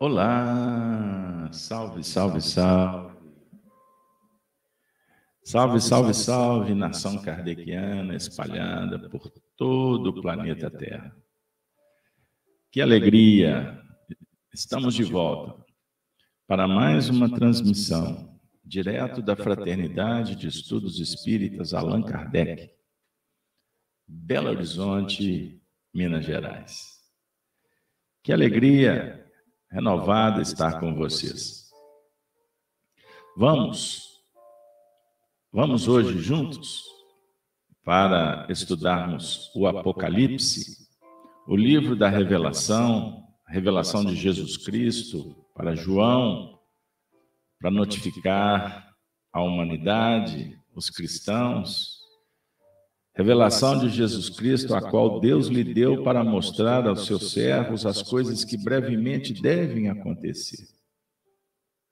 Olá! Salve, salve, salve! Salve, salve, salve, nação kardeciana espalhada por todo o planeta Terra. Que alegria! Estamos de volta para mais uma transmissão direto da Fraternidade de Estudos Espíritas Allan Kardec, Belo Horizonte, Minas Gerais. Que alegria renovada estar com vocês. Vamos, vamos hoje juntos para estudarmos o Apocalipse, o livro da revelação, revelação de Jesus Cristo para João, para notificar a humanidade, os cristãos, revelação de Jesus Cristo, a qual Deus lhe deu para mostrar aos seus servos as coisas que brevemente devem acontecer.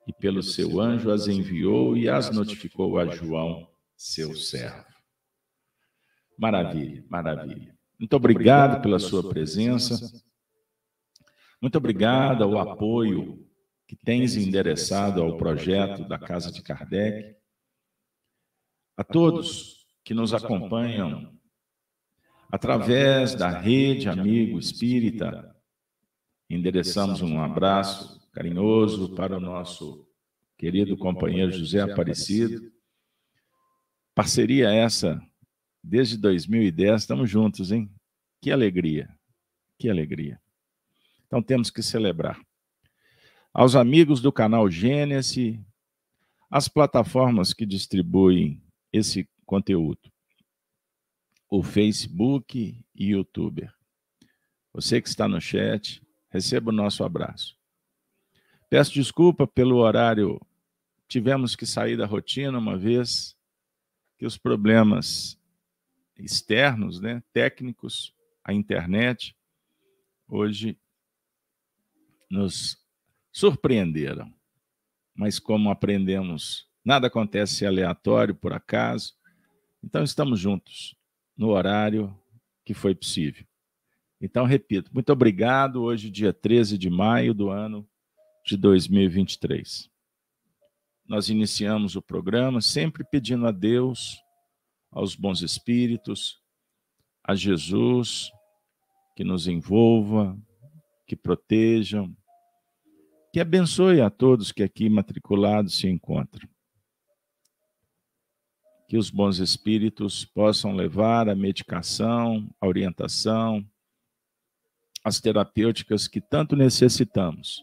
E pelo seu anjo as enviou e as notificou a João, seu servo. Maravilha, maravilha. Muito obrigado pela sua presença. Muito obrigado ao apoio que tens endereçado ao projeto da Casa de Kardec, a todos que nos acompanham através da rede Amigo Espírita, endereçamos um abraço carinhoso para o nosso querido companheiro José Aparecido. Parceria essa desde 2010, estamos juntos, hein? Que alegria, que alegria. Então temos que celebrar aos amigos do canal Gênesis, as plataformas que distribuem esse conteúdo, o Facebook e YouTube. Você que está no chat, receba o nosso abraço. Peço desculpa pelo horário, tivemos que sair da rotina uma vez que os problemas externos, né, técnicos, a internet, hoje nos surpreenderam. Mas como aprendemos, nada acontece aleatório, por acaso. Então estamos juntos no horário que foi possível. Então, repito, muito obrigado. Hoje, dia 13 de maio do ano de 2023. Nós iniciamos o programa sempre pedindo a Deus, aos bons espíritos, a Jesus, que nos envolva, que protejam, que abençoe a todos que aqui matriculados se encontram. Que os bons espíritos possam levar a medicação, a orientação, as terapêuticas que tanto necessitamos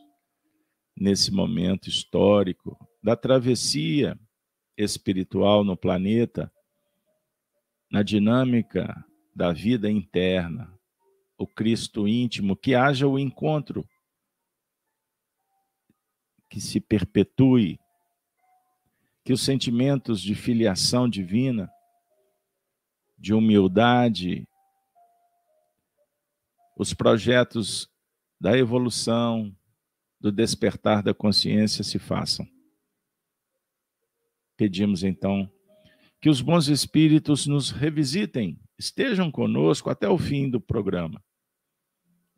nesse momento histórico da travessia espiritual no planeta, na dinâmica da vida interna, o Cristo íntimo, que haja o encontro que se perpetue, que os sentimentos de filiação divina, de humildade, os projetos da evolução, do despertar da consciência se façam. Pedimos então que os bons espíritos nos revisitem, estejam conosco até o fim do programa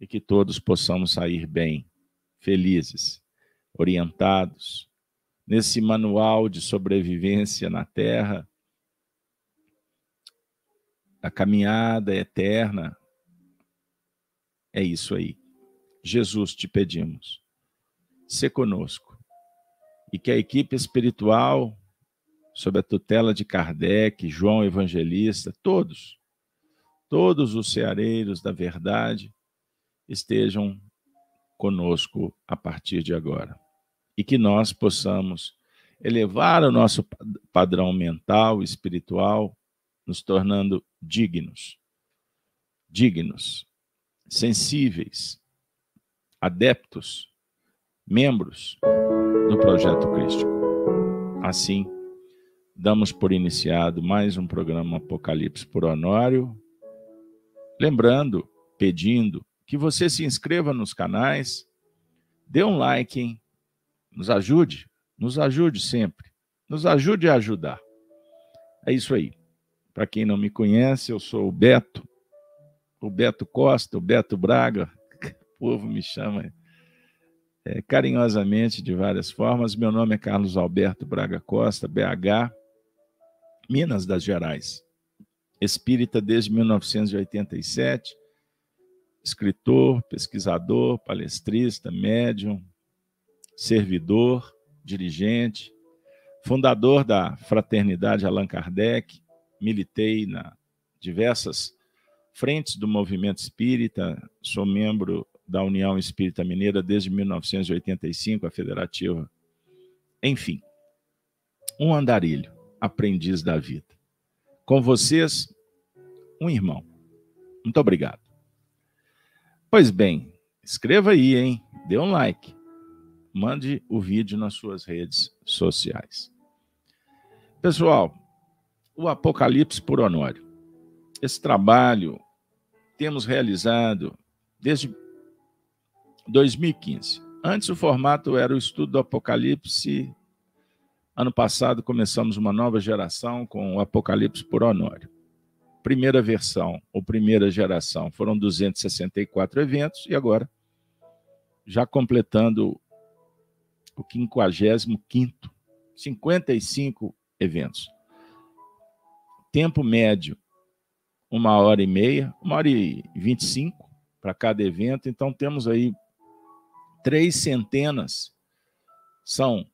e que todos possamos sair bem, felizes orientados nesse manual de sobrevivência na Terra, a caminhada eterna. É isso aí. Jesus, te pedimos, se conosco. E que a equipe espiritual, sob a tutela de Kardec, João Evangelista, todos, todos os ceareiros da verdade, estejam conosco a partir de agora e que nós possamos elevar o nosso padrão mental, espiritual, nos tornando dignos, dignos, sensíveis, adeptos, membros do projeto crístico. Assim, damos por iniciado mais um programa Apocalipse por Honório, lembrando, pedindo que você se inscreva nos canais, dê um like, hein? Nos ajude, nos ajude sempre. Nos ajude a ajudar. É isso aí. Para quem não me conhece, eu sou o Beto, o Beto Costa, o Beto Braga, o povo me chama. é, carinhosamente de várias formas. Meu nome é Carlos Alberto Braga Costa, BH, Minas das Gerais. Espírita desde 1987, escritor, pesquisador, palestrista, médium, servidor, dirigente, fundador da Fraternidade Allan Kardec, militei na diversas frentes do movimento espírita, sou membro da União Espírita Mineira desde 1985, a federativa. Enfim, um andarilho, aprendiz da vida. Com vocês, um irmão. Muito obrigado. Pois bem, escreva aí, hein? Dê um like. Mande o vídeo nas suas redes sociais. Pessoal, o Apocalipse por Honório. Esse trabalho temos realizado desde 2015. Antes o formato era o estudo do Apocalipse. Ano passado começamos uma nova geração com o Apocalipse por Honório. Primeira versão, ou primeira geração, foram 264 eventos e agora já completando o 55º, 55 eventos. Tempo médio, uma hora e meia, uma hora e vinte e cinco para cada evento. Então, temos aí três centenas são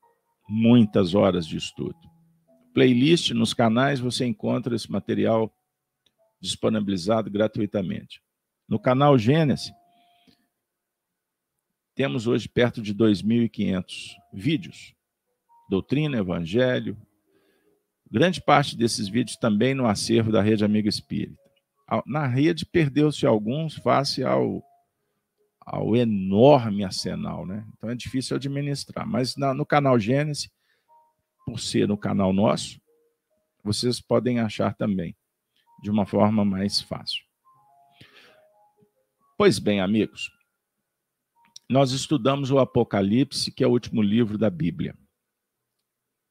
muitas horas de estudo. Playlist nos canais você encontra esse material disponibilizado gratuitamente. No canal Gênesis, temos hoje perto de 2.500 vídeos. Doutrina, Evangelho. Grande parte desses vídeos também no acervo da Rede Amiga Espírita. Na rede perdeu-se alguns face ao ao enorme arsenal, né? Então é difícil administrar. Mas na, no canal Gênesis, por ser no canal nosso, vocês podem achar também de uma forma mais fácil. Pois bem, amigos, nós estudamos o Apocalipse, que é o último livro da Bíblia,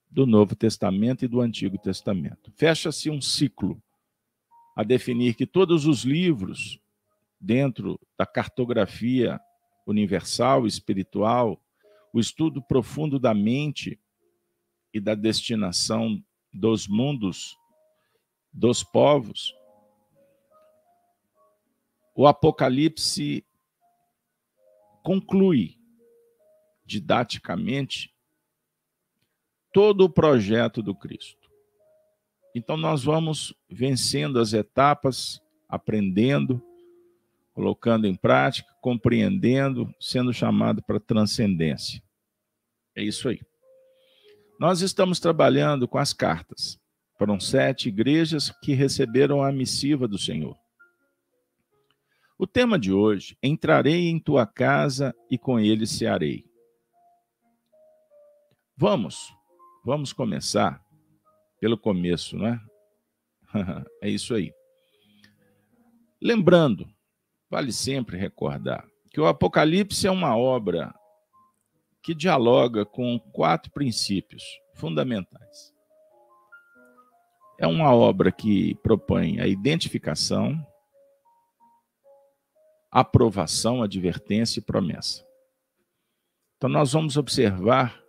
do Novo Testamento e do Antigo Testamento. Fecha-se um ciclo a definir que todos os livros dentro da cartografia universal, espiritual, o estudo profundo da mente e da destinação dos mundos, dos povos, o Apocalipse conclui didaticamente todo o projeto do Cristo. Então, nós vamos vencendo as etapas, aprendendo, colocando em prática, compreendendo, sendo chamado para transcendência. É isso aí. Nós estamos trabalhando com as cartas. Foram sete igrejas que receberam a missiva do Senhor. O tema de hoje: Entrarei em tua casa e com ele cearei. Vamos, vamos começar pelo começo, né? é isso aí. Lembrando Vale sempre recordar que o Apocalipse é uma obra que dialoga com quatro princípios fundamentais. É uma obra que propõe a identificação, aprovação, advertência e promessa. Então, nós vamos observar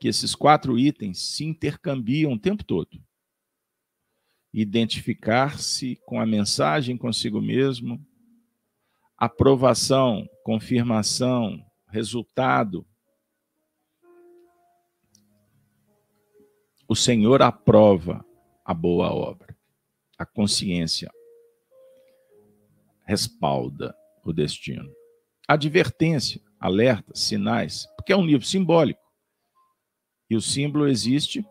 que esses quatro itens se intercambiam o tempo todo. Identificar-se com a mensagem consigo mesmo, aprovação, confirmação, resultado. O Senhor aprova a boa obra. A consciência respalda o destino. Advertência, alerta, sinais, porque é um livro simbólico. E o símbolo existe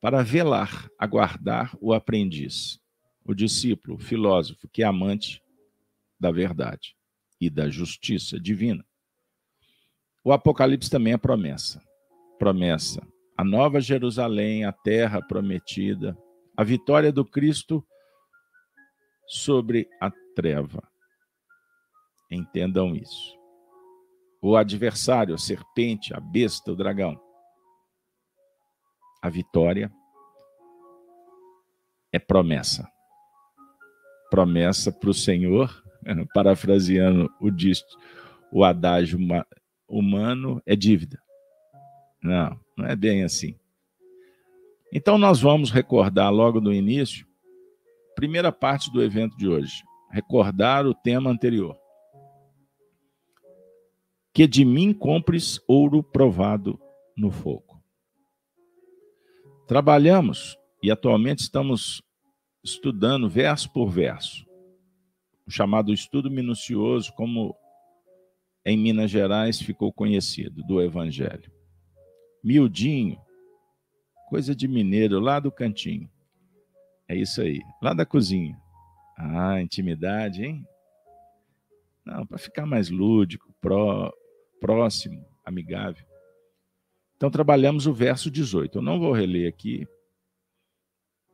para velar, aguardar o aprendiz, o discípulo, o filósofo, que é amante da verdade e da justiça divina. O Apocalipse também é promessa. Promessa. A nova Jerusalém, a terra prometida, a vitória do Cristo sobre a treva. Entendam isso. O adversário, a serpente, a besta, o dragão. A vitória é promessa. Promessa para o Senhor parafraseando o, o adágio humano é dívida. Não, não é bem assim. Então, nós vamos recordar logo no início, primeira parte do evento de hoje, recordar o tema anterior. Que de mim compres ouro provado no fogo. Trabalhamos e atualmente estamos estudando verso por verso, o chamado estudo minucioso, como em Minas Gerais ficou conhecido, do Evangelho. Miudinho, Coisa de mineiro, lá do cantinho. É isso aí, lá da cozinha. Ah, intimidade, hein? Não, para ficar mais lúdico, pró, próximo, amigável. Então, trabalhamos o verso 18. Eu não vou reler aqui,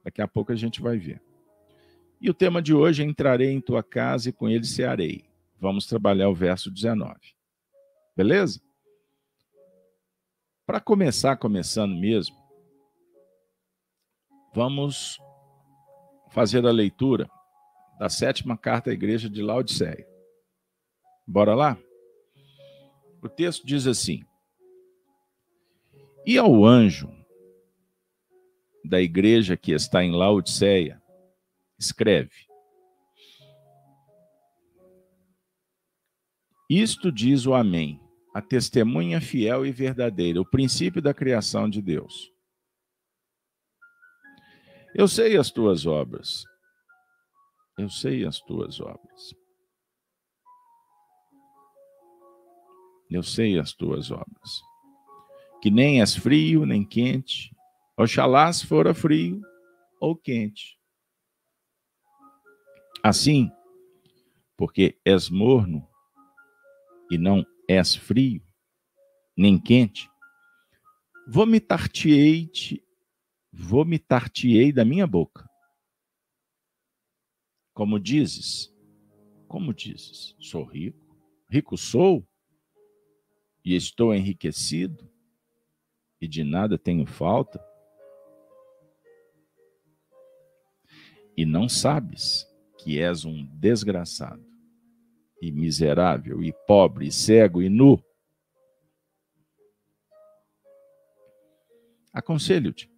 daqui a pouco a gente vai ver. E o tema de hoje é: Entrarei em tua casa e com ele cearei. Vamos trabalhar o verso 19. Beleza? Para começar, começando mesmo, Vamos fazer a leitura da sétima carta à igreja de Laodiceia. Bora lá? O texto diz assim: E ao anjo da igreja que está em Laodiceia, escreve: Isto diz o Amém, a testemunha fiel e verdadeira, o princípio da criação de Deus. Eu sei as tuas obras. Eu sei as tuas obras. Eu sei as tuas obras. Que nem és frio nem quente. Oxalá se fora frio ou quente. Assim, porque és morno e não és frio, nem quente, vomitar-te-ei-te vomitar-te-ei da minha boca. Como dizes? Como dizes? Sou rico? Rico sou? E estou enriquecido? E de nada tenho falta? E não sabes que és um desgraçado, e miserável, e pobre, e cego, e nu? Aconselho-te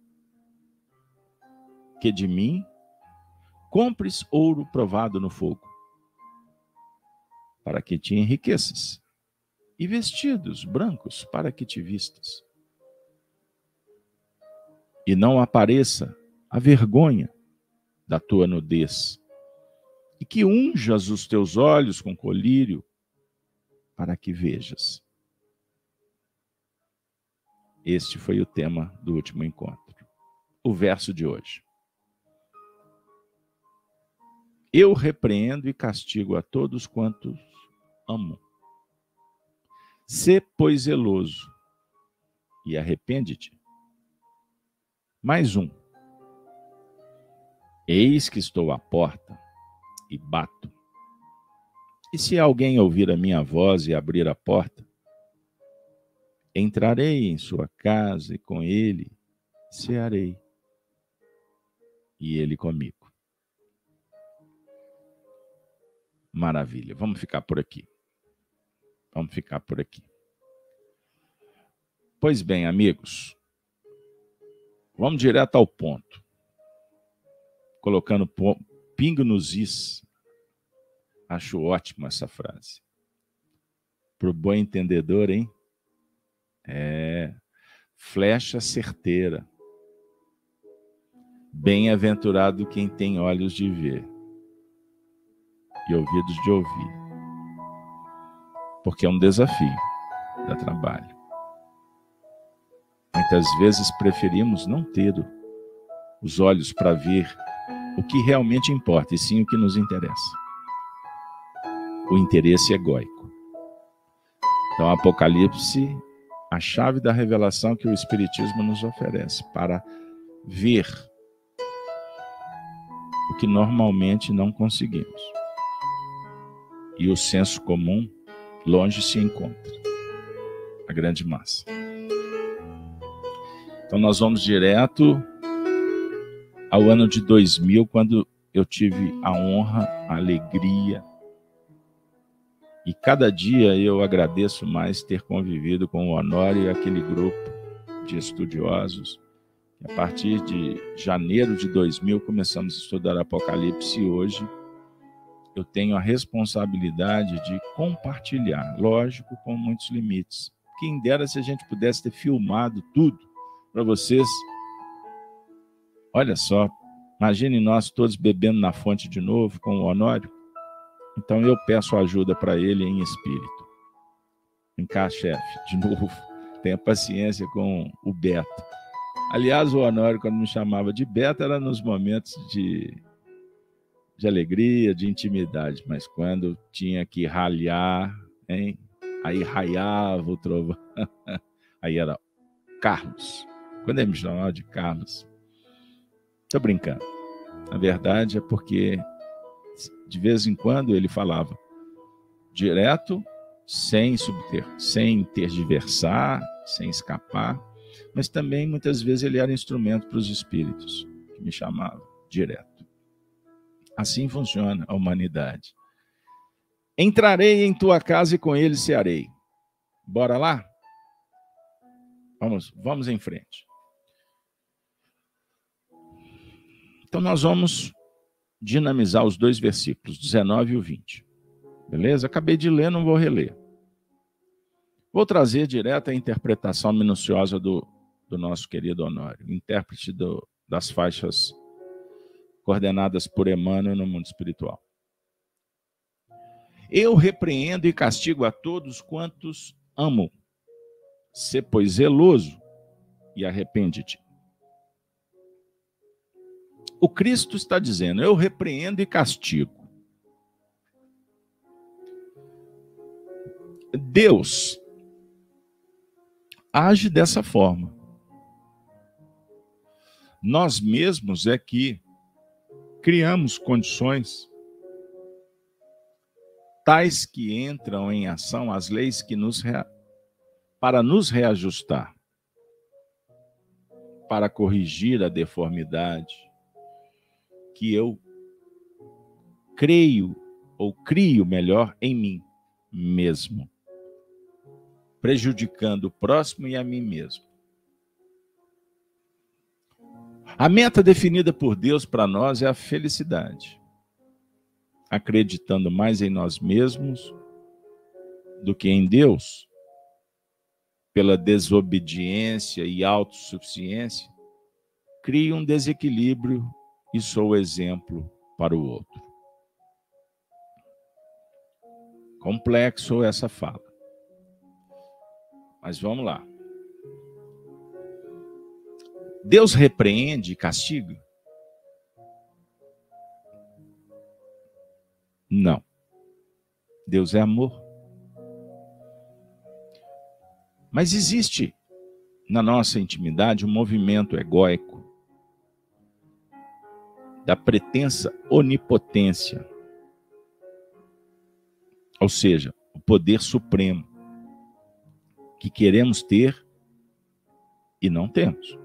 que de mim compres ouro provado no fogo, para que te enriqueças, e vestidos brancos para que te vistas. E não apareça a vergonha da tua nudez, e que unjas os teus olhos com colírio, para que vejas. Este foi o tema do último encontro. O verso de hoje. Eu repreendo e castigo a todos quantos amo. Sê, pois, zeloso e arrepende-te. Mais um. Eis que estou à porta e bato. E se alguém ouvir a minha voz e abrir a porta, entrarei em sua casa e com ele cearei, e ele comigo. Maravilha. Vamos ficar por aqui. Vamos ficar por aqui. Pois bem, amigos, vamos direto ao ponto. Colocando pingo nos is. Acho ótima essa frase. Para o bom entendedor, hein? É. Flecha certeira. Bem-aventurado quem tem olhos de ver e ouvidos de ouvir. Porque é um desafio, dá trabalho. Muitas vezes preferimos não ter os olhos para ver o que realmente importa, e sim o que nos interessa. O interesse egóico. Então, Apocalipse, a chave da revelação que o Espiritismo nos oferece para ver o que normalmente não conseguimos e o senso comum longe se encontra. A grande massa. Então nós vamos direto ao ano de 2000, quando eu tive a honra, a alegria E cada dia eu agradeço mais ter convivido com o Honório e aquele grupo de estudiosos. A partir de janeiro de 2000 começamos a estudar Apocalipse e hoje eu tenho a responsabilidade de compartilhar, lógico, com muitos limites. Quem dera se a gente pudesse ter filmado tudo para vocês. Olha só, imagine nós todos bebendo na fonte de novo com o Honório. Então eu peço ajuda para ele em espírito. Vem cá, chefe, de novo. Tenha paciência com o Beto. Aliás, o Honório, quando me chamava de Beto, era nos momentos de de alegria, de intimidade, mas quando tinha que ralhar, hein? aí raiava o trovão. aí era Carlos. Quando ele me chamava de Carlos, tô brincando. Na verdade é porque de vez em quando ele falava direto, sem subter, sem tergiversar, sem escapar, mas também muitas vezes ele era instrumento para os espíritos que me chamavam direto. Assim funciona a humanidade. Entrarei em tua casa e com ele cearei. Bora lá? Vamos, vamos em frente. Então nós vamos dinamizar os dois versículos, 19 e o 20. Beleza? Acabei de ler, não vou reler. Vou trazer direto a interpretação minuciosa do, do nosso querido Honório, intérprete do, das faixas coordenadas por Emmanuel no mundo espiritual. Eu repreendo e castigo a todos quantos amo. Se, pois, zeloso e arrepende-te. O Cristo está dizendo: Eu repreendo e castigo. Deus age dessa forma. Nós mesmos é que criamos condições tais que entram em ação as leis que nos rea... para nos reajustar, para corrigir a deformidade que eu creio ou crio melhor em mim mesmo, prejudicando o próximo e a mim mesmo. A meta definida por Deus para nós é a felicidade. Acreditando mais em nós mesmos do que em Deus, pela desobediência e autossuficiência, cria um desequilíbrio e sou exemplo para o outro. Complexo essa fala. Mas vamos lá. Deus repreende e castiga? Não. Deus é amor. Mas existe na nossa intimidade um movimento egóico da pretensa onipotência. Ou seja, o poder supremo que queremos ter e não temos.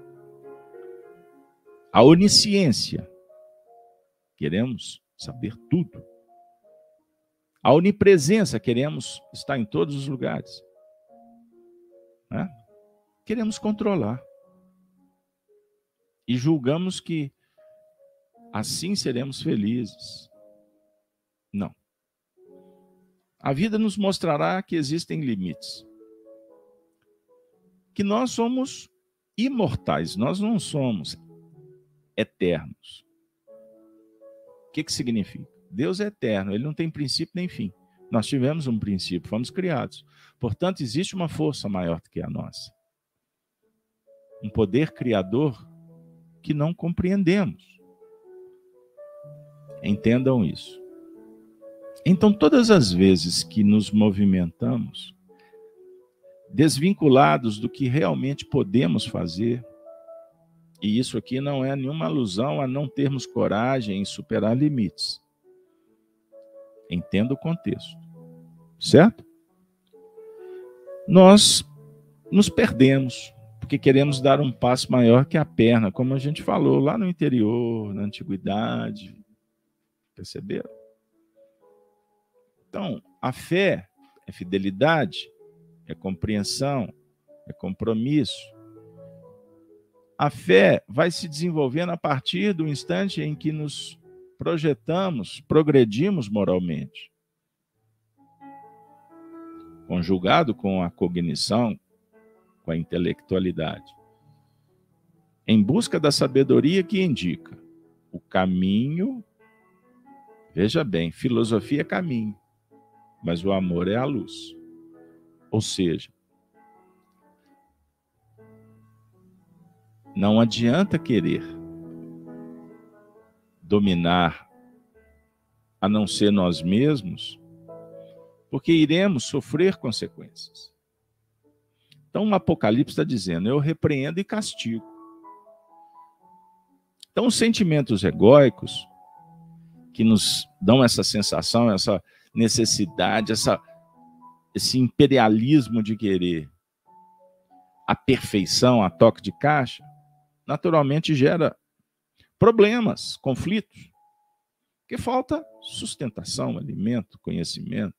A onisciência. Queremos saber tudo. A onipresença, queremos estar em todos os lugares. Né? Queremos controlar. E julgamos que assim seremos felizes. Não. A vida nos mostrará que existem limites. Que nós somos imortais, nós não somos eternos. O que, que significa? Deus é eterno, ele não tem princípio nem fim. Nós tivemos um princípio, fomos criados. Portanto, existe uma força maior do que a nossa. Um poder criador que não compreendemos. Entendam isso. Então, todas as vezes que nos movimentamos, desvinculados do que realmente podemos fazer, e isso aqui não é nenhuma alusão a não termos coragem em superar limites. Entenda o contexto. Certo? Nós nos perdemos porque queremos dar um passo maior que a perna, como a gente falou lá no interior, na antiguidade. Perceberam? Então, A fé é fidelidade, é compreensão, é compromisso. A fé vai se desenvolvendo a partir do instante em que nos projetamos, progredimos moralmente. Conjugado com a cognição, com a intelectualidade. Em busca da sabedoria que indica o caminho. Veja bem, filosofia é caminho, mas o amor é a luz. Ou seja, não adianta querer dominar a não ser nós mesmos, porque iremos sofrer consequências. Então, o Apocalipse está dizendo: eu repreendo e castigo. Então, os sentimentos egóicos que nos dão essa sensação, essa necessidade, essa, esse imperialismo de querer a perfeição a toque de caixa, naturalmente gera problemas, conflitos, porque falta sustentação, alimento, conhecimento.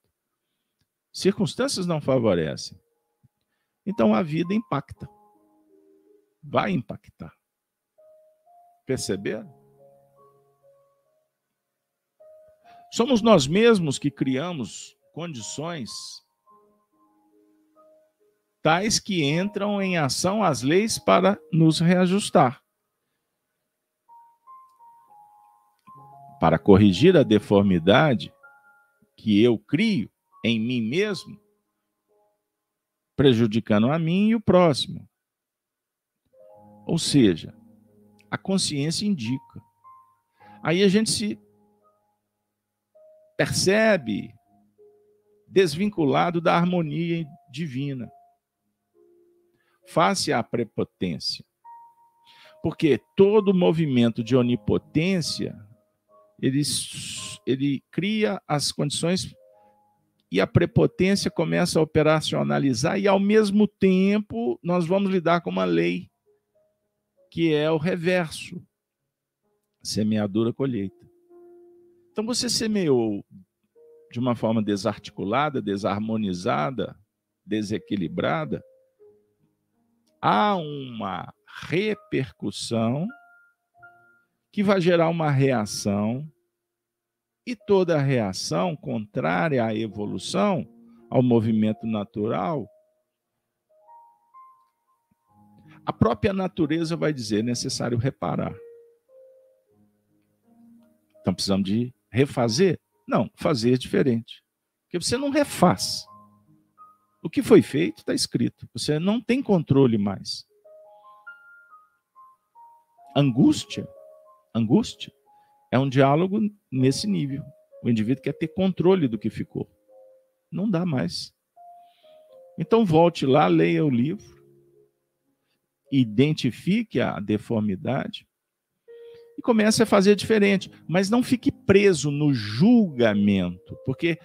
Circunstâncias não favorecem. Então a vida impacta. Vai impactar. Perceberam? Somos nós mesmos que criamos condições tais que entram em ação as leis para nos reajustar. Para corrigir a deformidade que eu crio em mim mesmo, prejudicando a mim e o próximo. Ou seja, a consciência indica. Aí a gente se percebe desvinculado da harmonia divina, face à prepotência. Porque todo movimento de onipotência, ele, ele cria as condições e a prepotência começa a operacionalizar, e ao mesmo tempo nós vamos lidar com uma lei que é o reverso: semeadura, colheita. Então você semeou de uma forma desarticulada, desarmonizada, desequilibrada, há uma repercussão que vai gerar uma reação, e toda reação contrária à evolução, ao movimento natural, A própria natureza vai dizer: é necessário reparar. Então precisamos de refazer? Não, fazer é diferente. Porque você não refaz. O que foi feito está escrito. Você não tem controle mais. Angústia, angústia é um diálogo nesse nível. O indivíduo quer ter controle do que ficou. Não dá mais. Então volte lá, leia o livro, identifique a deformidade e comece a fazer diferente. Mas não fique preso no julgamento, porque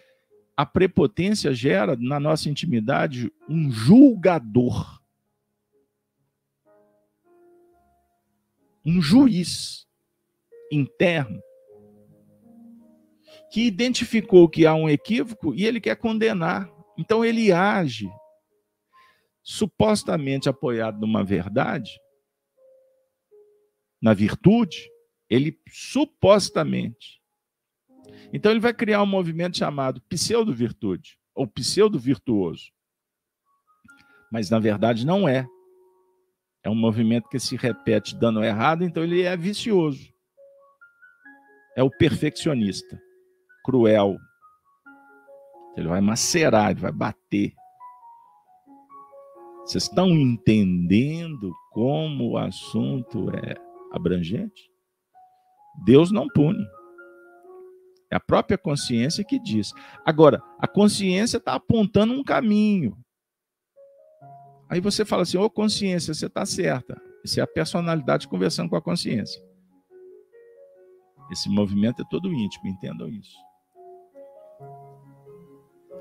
a prepotência gera na nossa intimidade um julgador. Um juiz interno que identificou que há um equívoco e ele quer condenar. Então ele age supostamente apoiado numa verdade, na virtude, ele supostamente. Então ele vai criar um movimento chamado pseudo-virtude, ou pseudo-virtuoso. Mas na verdade não é. É um movimento que se repete dando errado, então ele é vicioso. É o perfeccionista, cruel. Ele vai macerar, ele vai bater. Vocês estão entendendo como o assunto é abrangente? Deus não pune. É a própria consciência que diz. Agora, a consciência está apontando um caminho. Aí você fala assim: Ô consciência, você está certa. Isso é a personalidade conversando com a consciência. Esse movimento é todo íntimo, entendam isso.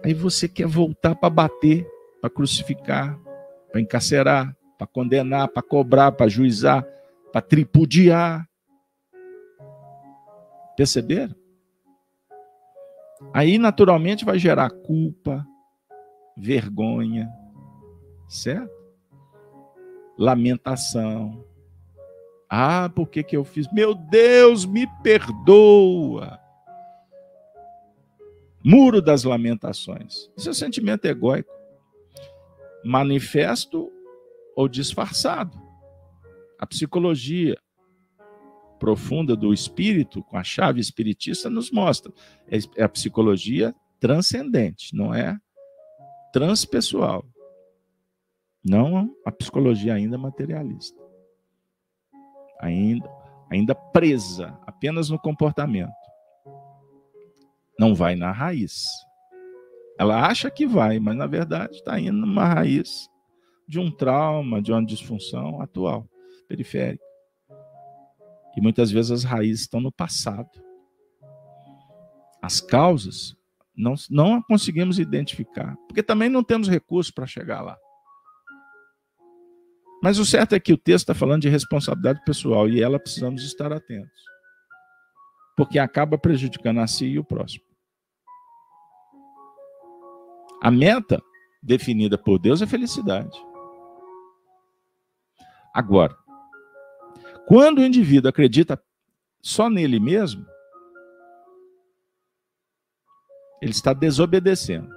Aí você quer voltar para bater, para crucificar, para encarcerar, para condenar, para cobrar, para juizar, para tripudiar. Perceberam? Aí, naturalmente, vai gerar culpa, vergonha, certo? Lamentação. Ah, por que, que eu fiz? Meu Deus, me perdoa. Muro das lamentações. Isso é sentimento egóico. Manifesto ou disfarçado. A psicologia profunda do espírito, com a chave espiritista, nos mostra. É a psicologia transcendente, não é transpessoal. Não a psicologia ainda materialista. Ainda, ainda presa apenas no comportamento. Não vai na raiz. Ela acha que vai, mas na verdade está indo numa raiz de um trauma, de uma disfunção atual, periférica. E muitas vezes as raízes estão no passado. As causas não, não conseguimos identificar, porque também não temos recursos para chegar lá. Mas o certo é que o texto está falando de responsabilidade pessoal e ela precisamos estar atentos. Porque acaba prejudicando a si e o próximo. A meta definida por Deus é felicidade. Agora, quando o indivíduo acredita só nele mesmo, ele está desobedecendo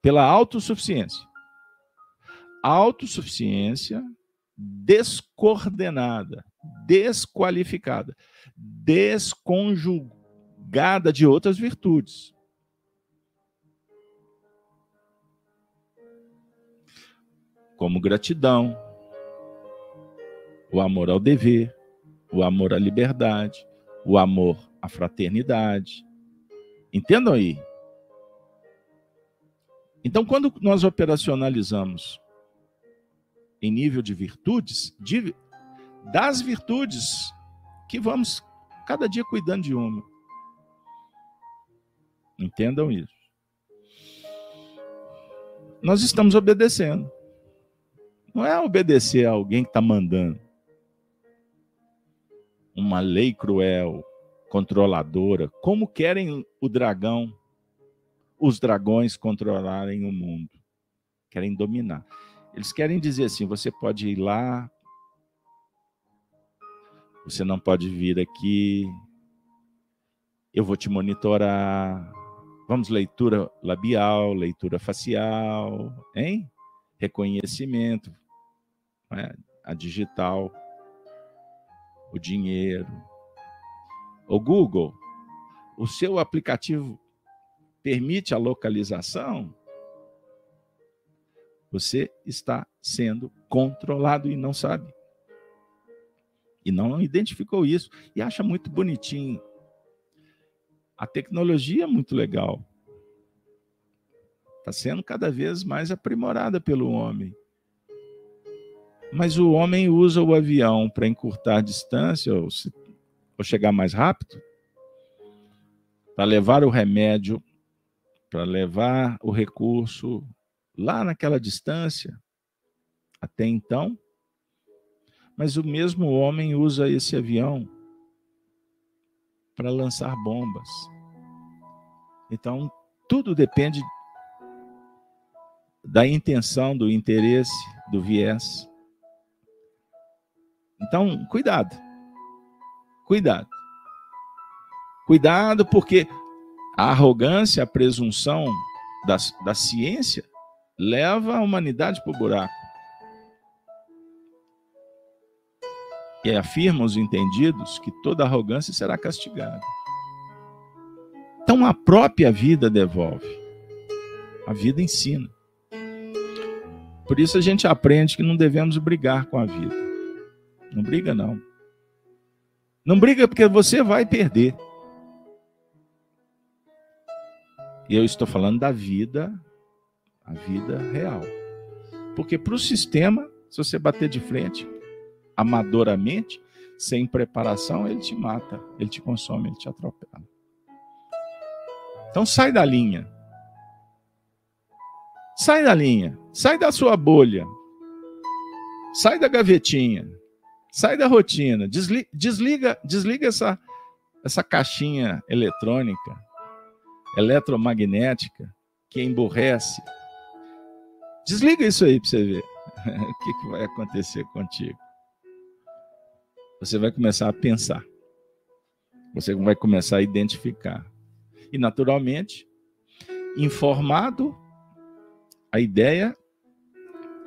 pela autossuficiência. Autossuficiência descoordenada, desqualificada, desconjugada de outras virtudes. Como gratidão, o amor ao dever, o amor à liberdade, o amor à fraternidade. Entendam aí. Então, quando nós operacionalizamos em nível de virtudes, de, das virtudes que vamos cada dia cuidando de uma. Entendam isso. Nós estamos obedecendo. Não é obedecer a alguém que está mandando uma lei cruel, controladora, como querem o dragão, os dragões controlarem o mundo. Querem dominar. Eles querem dizer assim: você pode ir lá, você não pode vir aqui, eu vou te monitorar. Vamos, leitura labial, leitura facial, hein? Reconhecimento, né? a digital o dinheiro. O Google, o seu aplicativo permite a localização, você está sendo controlado e não sabe. E não identificou isso e acha muito bonitinho. A tecnologia é muito legal. Está sendo cada vez mais aprimorada pelo homem. Mas o homem usa o avião para encurtar a distância ou, se, ou chegar mais rápido, para levar o remédio, para levar o recurso lá naquela distância, até então. Mas o mesmo homem usa esse avião para lançar bombas. Então, tudo depende da intenção, do interesse, do viés. Então, cuidado. Cuidado. Cuidado, porque a arrogância, a presunção da, da ciência leva a humanidade para o buraco. E afirma os entendidos que toda arrogância será castigada. Então a própria vida devolve. A vida ensina. Por isso a gente aprende que não devemos brigar com a vida. Não briga, não. Não briga porque você vai perder. E eu estou falando da vida, a vida real. Porque para o sistema, se você bater de frente, amadoramente, sem preparação, ele te mata, ele te consome, ele te atropela. Então sai da linha. Sai da linha. Sai da sua bolha. Sai da gavetinha. Sai da rotina, desliga, desliga, desliga essa, essa caixinha eletrônica eletromagnética que emborrece. Desliga isso aí para você ver o que, que vai acontecer contigo. Você vai começar a pensar. Você vai começar a identificar. E, naturalmente, informado, a ideia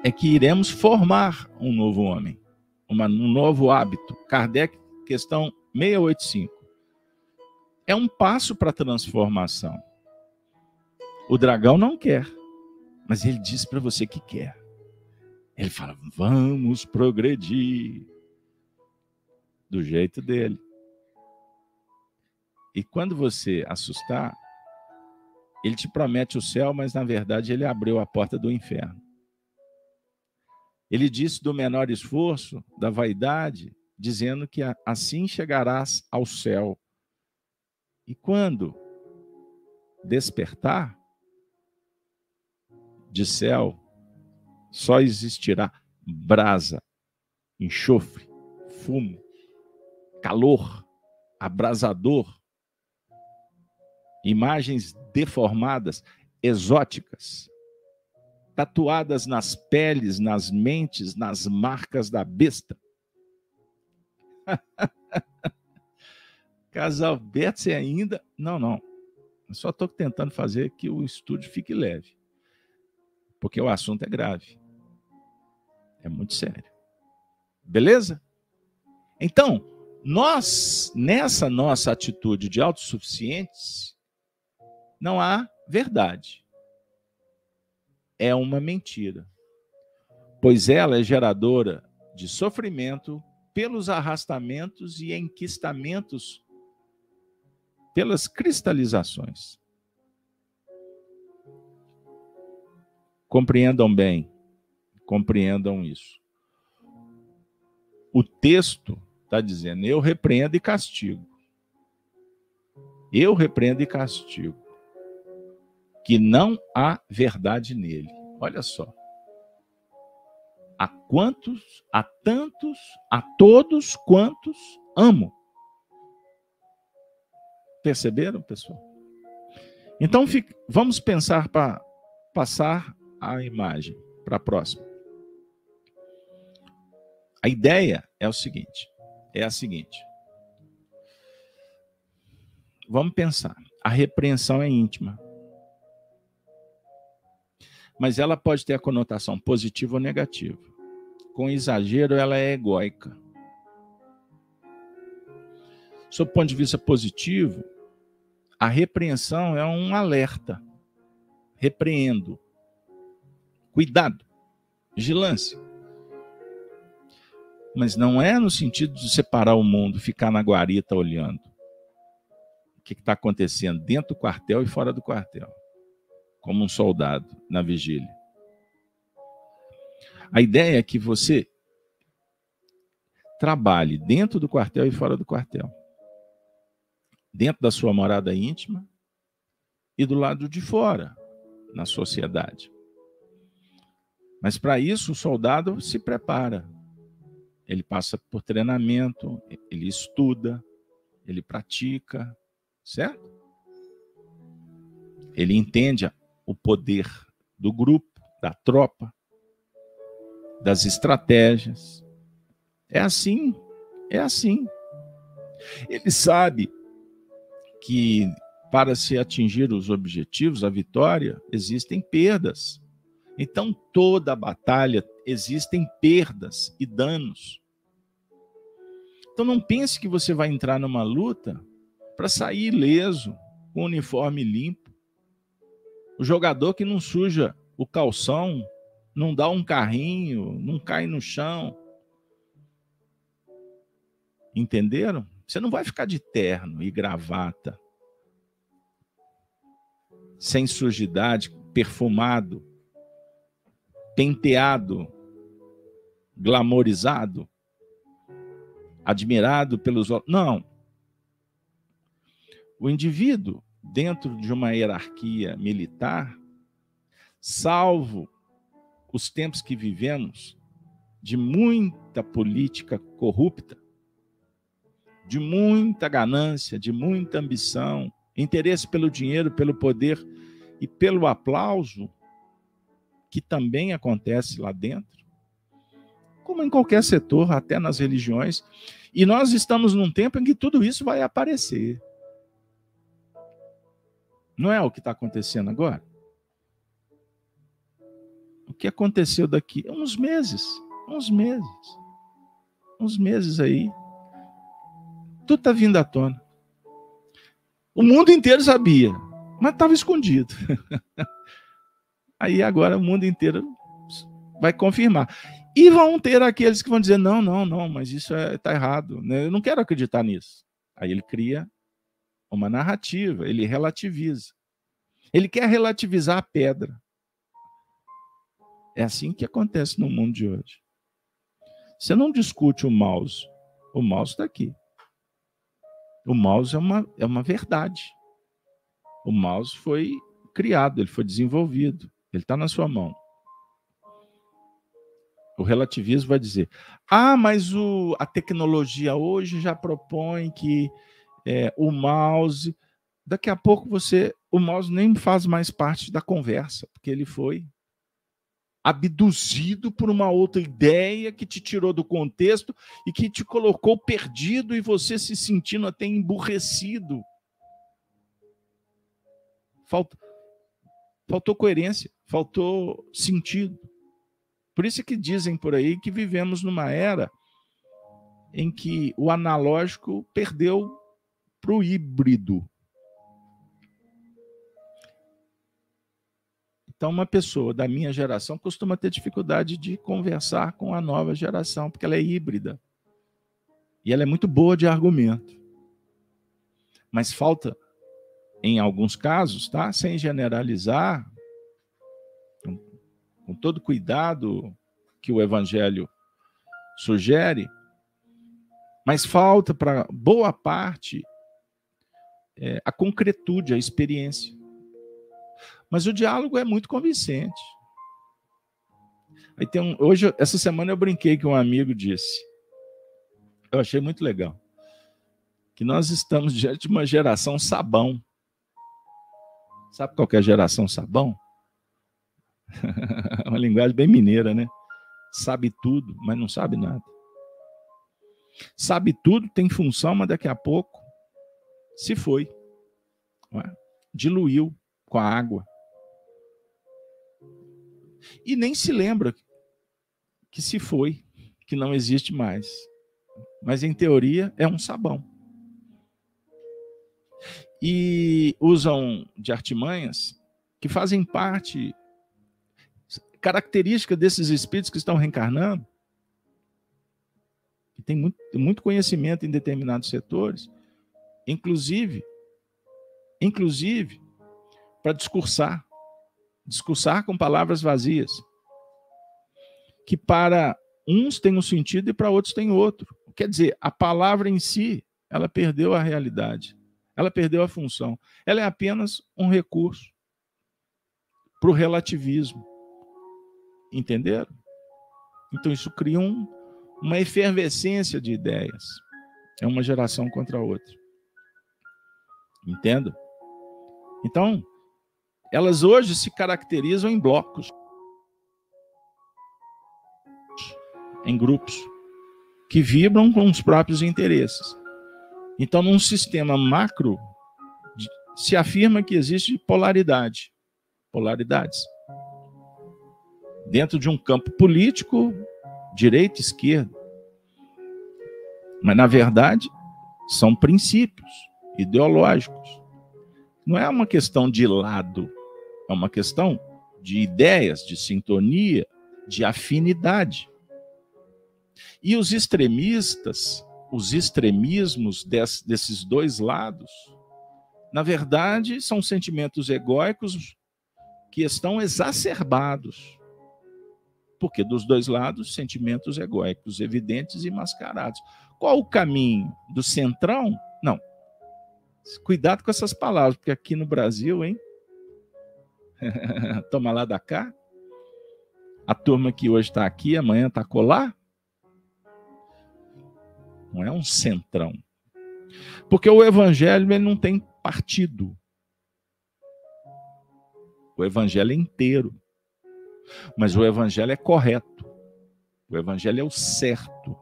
é que iremos formar um novo homem, uma, um novo hábito. Kardec, questão 685. É um passo para a transformação. O dragão não quer, mas ele diz para você que quer. Ele fala: vamos progredir do jeito dele. E quando você assustar, ele te promete o céu, mas na verdade ele abriu a porta do inferno. Ele disse do menor esforço, da vaidade, dizendo que assim chegarás ao céu. E quando despertar de céu, só existirá brasa, enxofre, fumo, calor, abrasador, imagens deformadas, exóticas, tatuadas nas peles, nas mentes, nas marcas da besta. Casal Betsy ainda. Não, não. Eu só estou tentando fazer que o estúdio fique leve. Porque o assunto é grave. É muito sério. Beleza? Então, nós, nessa nossa atitude de autossuficientes, não há verdade. É uma mentira. Pois ela é geradora de sofrimento pelos arrastamentos e enquistamentos, pelas cristalizações. Compreendam bem, compreendam isso. O texto está dizendo: eu repreendo e castigo. Eu repreendo e castigo. Que não há verdade nele. Olha só. A quantos, a tantos, a todos quantos amo. Perceberam, pessoal? Então, vamos pensar para passar a imagem para a próxima. A ideia é o seguinte: é a seguinte. Vamos pensar. A repreensão é íntima. Mas ela pode ter a conotação positiva ou negativa. Com exagero, ela é egóica. Sob o ponto de vista positivo, a repreensão é um alerta. Repreendo. Cuidado. Vigilância mas não é no sentido de separar o mundo, ficar na guarita olhando. O que está acontecendo dentro do quartel e fora do quartel, como um soldado na vigília. A ideia é que você trabalhe dentro do quartel e fora do quartel, dentro da sua morada íntima e do lado de fora, na sociedade. Mas para isso o soldado se prepara, ele passa por treinamento, ele estuda, ele pratica, certo? Ele entende o poder do grupo, da tropa, das estratégias. É assim, é assim. Ele sabe que para se atingir os objetivos, a vitória, existem perdas. Então, toda batalha existem perdas e danos. Então, não pense que você vai entrar numa luta para sair ileso, com o uniforme limpo. O jogador que não suja o calção, não dá um carrinho, não cai no chão. Entenderam? Você não vai ficar de terno e gravata, sem sujidade, perfumado, penteado, glamorizado, admirado pelos outros. Não. O indivíduo, dentro de uma hierarquia militar, salvo os tempos que vivemos, de muita política corrupta, de muita ganância, de muita ambição interesse pelo dinheiro, pelo poder e pelo aplauso, que também acontece lá dentro, como em qualquer setor, até nas religiões. E nós estamos num tempo em que tudo isso vai aparecer. Não é o que está acontecendo agora? O que aconteceu daqui? Uns meses. Uns meses. Uns meses aí. Tudo está vindo à tona. O mundo inteiro sabia, mas estava escondido. Aí agora o mundo inteiro vai confirmar. E vão ter aqueles que vão dizer: não, não, não, mas isso está é, tá errado. Né? Eu não quero acreditar nisso. Aí ele cria uma narrativa, ele relativiza. Ele quer relativizar a pedra. É assim que acontece no mundo de hoje. Você não discute o mouse, o mouse está aqui. O mouse é uma, é uma verdade. O mouse foi criado, ele foi desenvolvido, ele está na sua mão. O relativismo vai dizer: ah, mas o, a tecnologia hoje já propõe que é, o mouse. Daqui a pouco você. O mouse nem faz mais parte da conversa, porque ele foi abduzido por uma outra ideia que te tirou do contexto e que te colocou perdido e você se sentindo até emburrecido. Falta, faltou coerência, faltou sentido. Por isso é que dizem por aí que vivemos numa era em que o analógico perdeu para o híbrido. Então, uma pessoa da minha geração costuma ter dificuldade de conversar com a nova geração, porque ela é híbrida. E ela é muito boa de argumento. Mas falta, em alguns casos, tá? sem generalizar, com todo cuidado que o Evangelho sugere, mas falta para boa parte é, a concretude, a experiência. Mas o diálogo é muito convincente. Aí tem um, hoje, essa semana eu brinquei que um amigo disse. Eu achei muito legal. Que nós estamos diante de uma geração sabão. Sabe qual é a geração sabão? uma linguagem bem mineira, né? Sabe tudo, mas não sabe nada. Sabe tudo, tem função, mas daqui a pouco se foi. É? Diluiu com a água e nem se lembra que se foi, que não existe mais. Mas em teoria é um sabão. E usam de artimanhas que fazem parte característica desses espíritos que estão reencarnando, que tem muito, muito conhecimento em determinados setores, inclusive, inclusive para discursar discursar com palavras vazias, que para uns tem um sentido e para outros tem outro. Quer dizer, a palavra em si, ela perdeu a realidade, ela perdeu a função. Ela é apenas um recurso para o relativismo. Entenderam? Então isso cria um, uma efervescência de ideias. É uma geração contra a outra. Entendo? Então, elas hoje se caracterizam em blocos, em grupos, que vibram com os próprios interesses. Então, num sistema macro, se afirma que existe polaridade, polaridades. Dentro de um campo político, direita, esquerda. Mas, na verdade, são princípios ideológicos. Não é uma questão de lado, é uma questão de ideias, de sintonia, de afinidade. E os extremistas, os extremismos des, desses dois lados, na verdade, são sentimentos egóicos que estão exacerbados. Porque dos dois lados, sentimentos egóicos evidentes e mascarados. Qual o caminho? Do centrão? Não. Cuidado com essas palavras, porque aqui no Brasil, hein? Toma lá da cá. A turma que hoje está aqui, amanhã está colar. Não é um centrão. Porque o evangelho ele não tem partido. O evangelho é inteiro. Mas o evangelho é correto. O evangelho é o certo,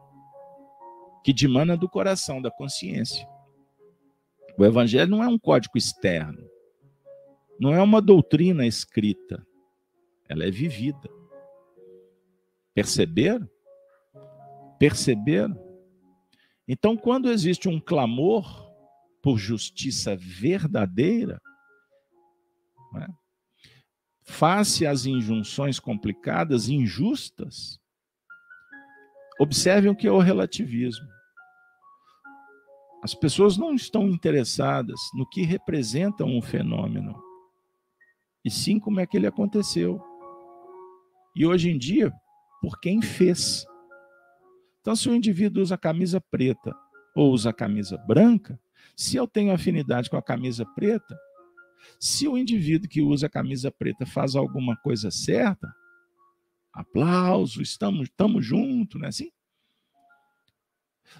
que dimana do coração, da consciência. O evangelho não é um código externo. Não é uma doutrina escrita. Ela é vivida. Perceberam? Perceberam? Então, quando existe um clamor por justiça verdadeira, né, face às injunções complicadas, injustas, observem o que é o relativismo. As pessoas não estão interessadas no que representa um fenômeno, e sim como é que ele aconteceu. E hoje em dia, por quem fez. Então, se o indivíduo usa camisa preta ou usa camisa branca, se eu tenho afinidade com a camisa preta, se o indivíduo que usa a camisa preta faz alguma coisa certa, aplauso, estamos, estamos juntos, não é assim?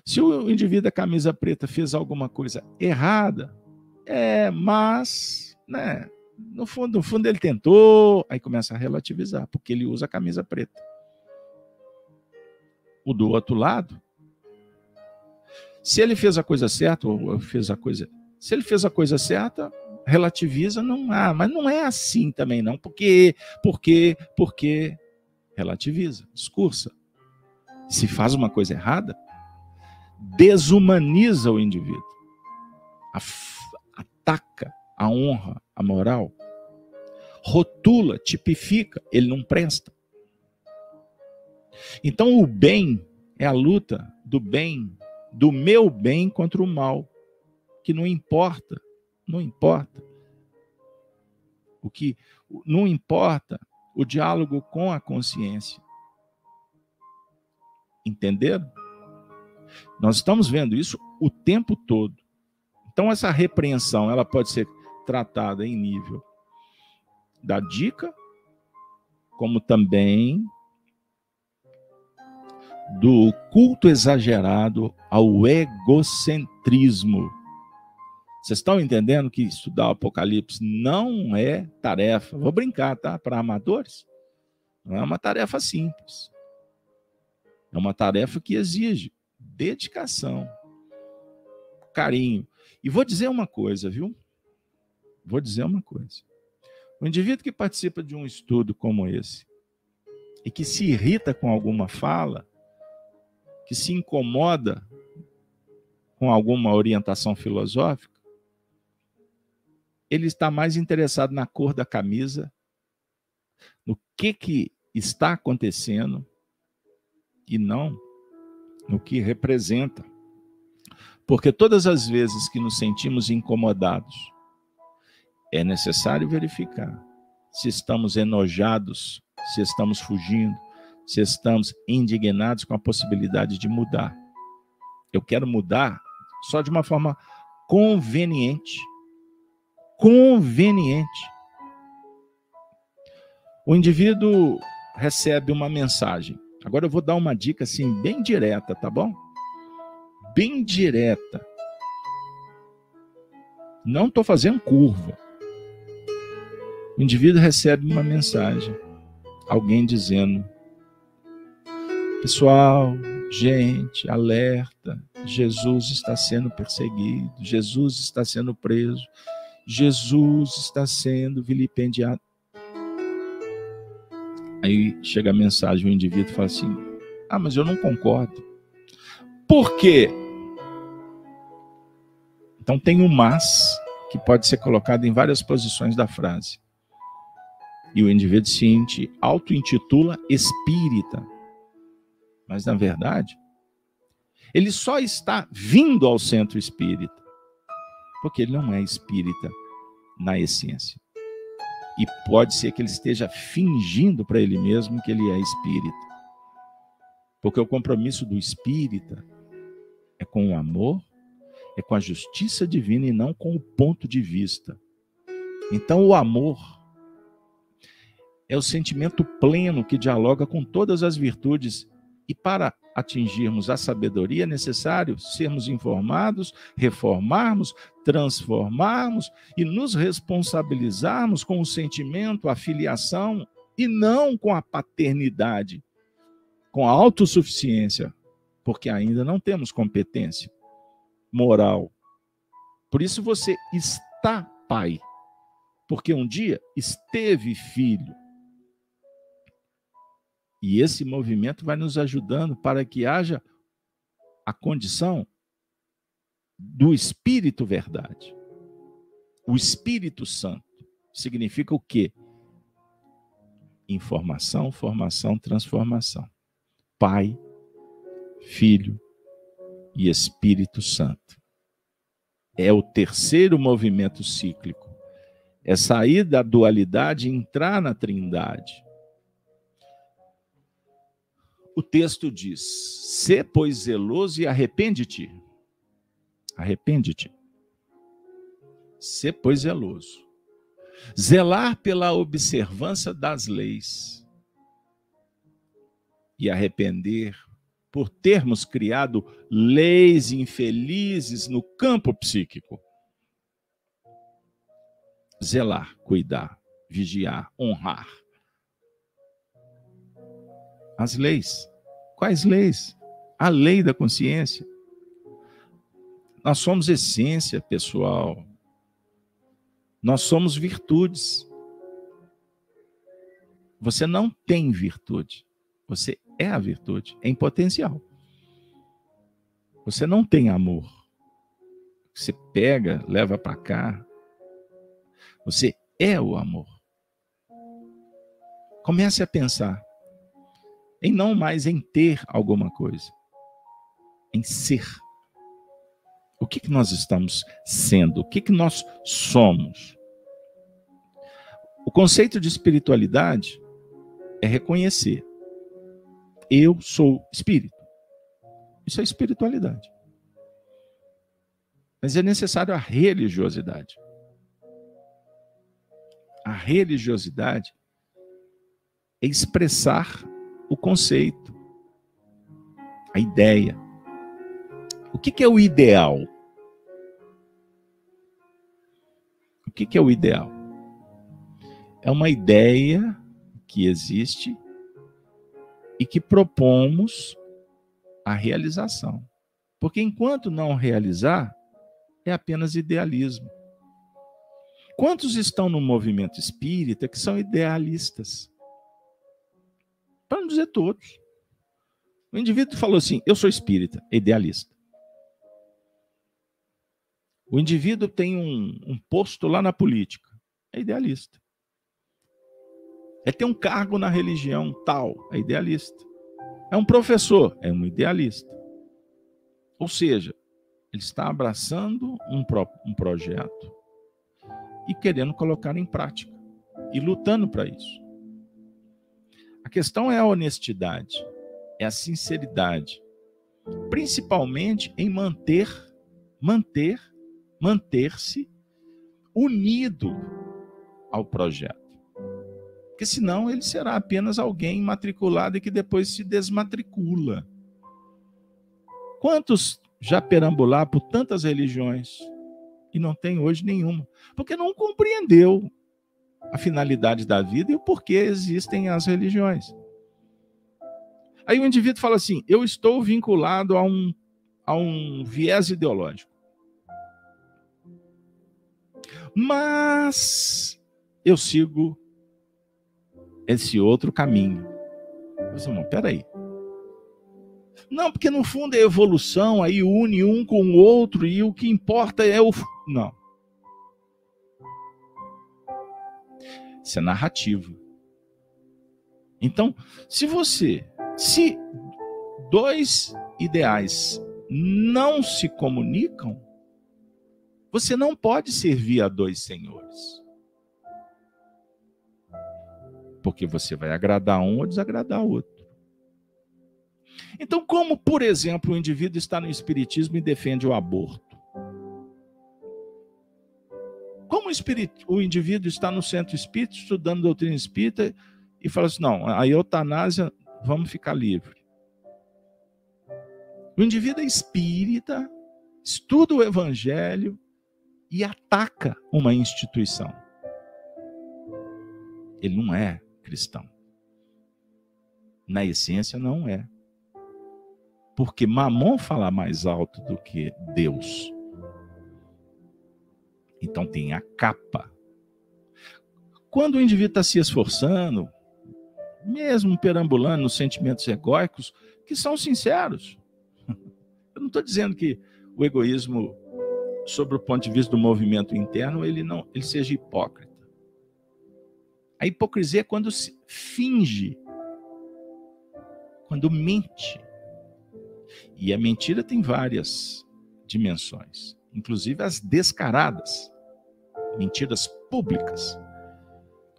Se o indivíduo da camisa preta fez alguma coisa errada, é, mas, né, no fundo, no fundo ele tentou, aí começa a relativizar, porque ele usa a camisa preta o do outro lado, se ele fez a coisa certa ou fez a coisa, se ele fez a coisa certa, relativiza, não há, mas não é assim também não, porque, porque, porque relativiza, discursa. Se faz uma coisa errada, desumaniza o indivíduo, ataca a honra, a moral, rotula, tipifica, ele não presta. Então o bem é a luta do bem, do meu bem contra o mal, que não importa, não importa. O que não importa o diálogo com a consciência. Entenderam? Nós estamos vendo isso o tempo todo. Então essa repreensão, ela pode ser tratada em nível da dica, como também do culto exagerado ao egocentrismo. Vocês estão entendendo que estudar o Apocalipse não é tarefa, vou brincar, tá? Para amadores, não é uma tarefa simples. É uma tarefa que exige dedicação, carinho. E vou dizer uma coisa, viu? Vou dizer uma coisa. O indivíduo que participa de um estudo como esse e que se irrita com alguma fala, que se incomoda com alguma orientação filosófica, ele está mais interessado na cor da camisa, no que, que está acontecendo e não no que representa. Porque todas as vezes que nos sentimos incomodados, é necessário verificar se estamos enojados, se estamos fugindo, se estamos indignados com a possibilidade de mudar. Eu quero mudar só de uma forma conveniente. Conveniente. O indivíduo recebe uma mensagem. Agora eu vou dar uma dica assim bem direta, tá bom? Bem direta. Não estou fazendo curva. O indivíduo recebe uma mensagem, alguém dizendo: Pessoal, gente, alerta. Jesus está sendo perseguido, Jesus está sendo preso, Jesus está sendo vilipendiado. Aí chega a mensagem, o indivíduo fala assim: Ah, mas eu não concordo. Por quê? Então tem um mas que pode ser colocado em várias posições da frase. E o indivíduo se auto-intitula espírita mas na verdade, ele só está vindo ao centro espírita, porque ele não é espírita na essência. E pode ser que ele esteja fingindo para ele mesmo que ele é espírita. Porque o compromisso do espírita é com o amor, é com a justiça divina e não com o ponto de vista. Então, o amor é o sentimento pleno que dialoga com todas as virtudes e para atingirmos a sabedoria, é necessário sermos informados, reformarmos, transformarmos e nos responsabilizarmos com o sentimento, a filiação e não com a paternidade, com a autossuficiência, porque ainda não temos competência moral. Por isso você está pai, porque um dia esteve filho. E esse movimento vai nos ajudando para que haja a condição do Espírito Verdade. O Espírito Santo significa o quê? Informação, formação, transformação. Pai, Filho e Espírito Santo. É o terceiro movimento cíclico. É sair da dualidade e entrar na trindade o texto diz: Sê, pois, zeloso e arrepende-te. Arrepende-te. Sê, pois, zeloso. Zelar pela observância das leis e arrepender por termos criado leis infelizes no campo psíquico. Zelar, cuidar, vigiar, honrar as leis. Quais leis? A lei da consciência. Nós somos essência, pessoal. Nós somos virtudes. Você não tem virtude. Você é a virtude, em potencial. Você não tem amor. Você pega, leva para cá. Você é o amor. Comece a pensar em não mais em ter alguma coisa, em ser. O que, que nós estamos sendo? O que, que nós somos? O conceito de espiritualidade é reconhecer: eu sou espírito. Isso é espiritualidade. Mas é necessário a religiosidade. A religiosidade é expressar o conceito, a ideia. O que, que é o ideal? O que, que é o ideal? É uma ideia que existe e que propomos a realização. Porque enquanto não realizar, é apenas idealismo. Quantos estão no movimento espírita que são idealistas? Para não dizer todos. O indivíduo falou assim: eu sou espírita, idealista. O indivíduo tem um, um posto lá na política, é idealista. É ter um cargo na religião tal, é idealista. É um professor, é um idealista. Ou seja, ele está abraçando um, pro, um projeto e querendo colocar em prática e lutando para isso. A questão é a honestidade, é a sinceridade, principalmente em manter, manter, manter-se unido ao projeto. Porque senão ele será apenas alguém matriculado e que depois se desmatricula. Quantos já perambularam por tantas religiões e não tem hoje nenhuma? Porque não compreendeu a finalidade da vida e o porquê existem as religiões. Aí o indivíduo fala assim: eu estou vinculado a um, a um viés ideológico. Mas eu sigo esse outro caminho. Disse, não, peraí. Não, porque no fundo é evolução, aí une um com o outro e o que importa é o. Não. Isso é narrativa. Então, se você, se dois ideais não se comunicam, você não pode servir a dois senhores. Porque você vai agradar um ou desagradar outro. Então, como, por exemplo, o indivíduo está no espiritismo e defende o aborto? Como o, espírito, o indivíduo está no centro espírita, estudando doutrina espírita, e fala assim: não, a eutanásia, vamos ficar livre. O indivíduo é espírita, estuda o evangelho e ataca uma instituição. Ele não é cristão. Na essência, não é. Porque Mamon fala mais alto do que Deus. Então tem a capa. Quando o indivíduo está se esforçando, mesmo perambulando nos sentimentos egóicos, que são sinceros. Eu não estou dizendo que o egoísmo, sobre o ponto de vista do movimento interno, ele não, ele seja hipócrita. A hipocrisia é quando se finge, quando mente. E a mentira tem várias dimensões, inclusive as descaradas, mentiras públicas.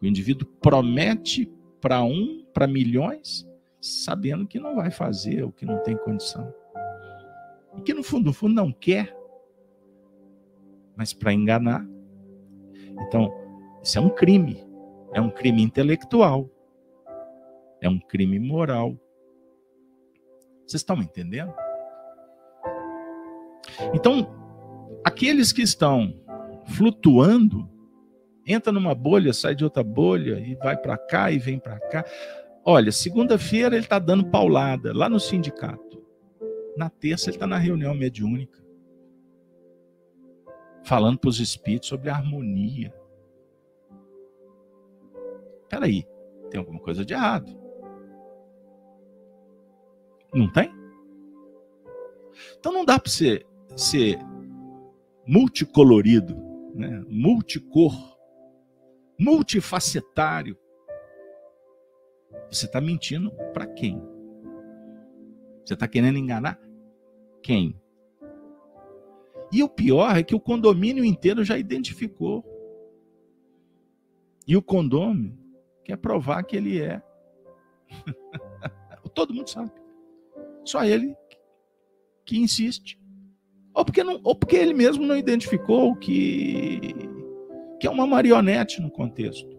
O indivíduo promete para um, para milhões, sabendo que não vai fazer, o que não tem condição. E que no fundo, no fundo não quer, mas para enganar. Então, isso é um crime. É um crime intelectual. É um crime moral. Vocês estão entendendo? Então, aqueles que estão flutuando, entra numa bolha, sai de outra bolha e vai para cá e vem para cá. Olha, segunda-feira ele está dando paulada lá no sindicato. Na terça ele está na reunião mediúnica, falando para os espíritos sobre harmonia. Peraí, tem alguma coisa de errado. Não tem? Então não dá para ser, ser multicolorido, né? multicor, multifacetário. Você está mentindo para quem? Você está querendo enganar quem? E o pior é que o condomínio inteiro já identificou. E o condômino quer provar que ele é. Todo mundo sabe. Só ele que insiste. Ou porque, não, ou porque ele mesmo não identificou que, que é uma marionete no contexto.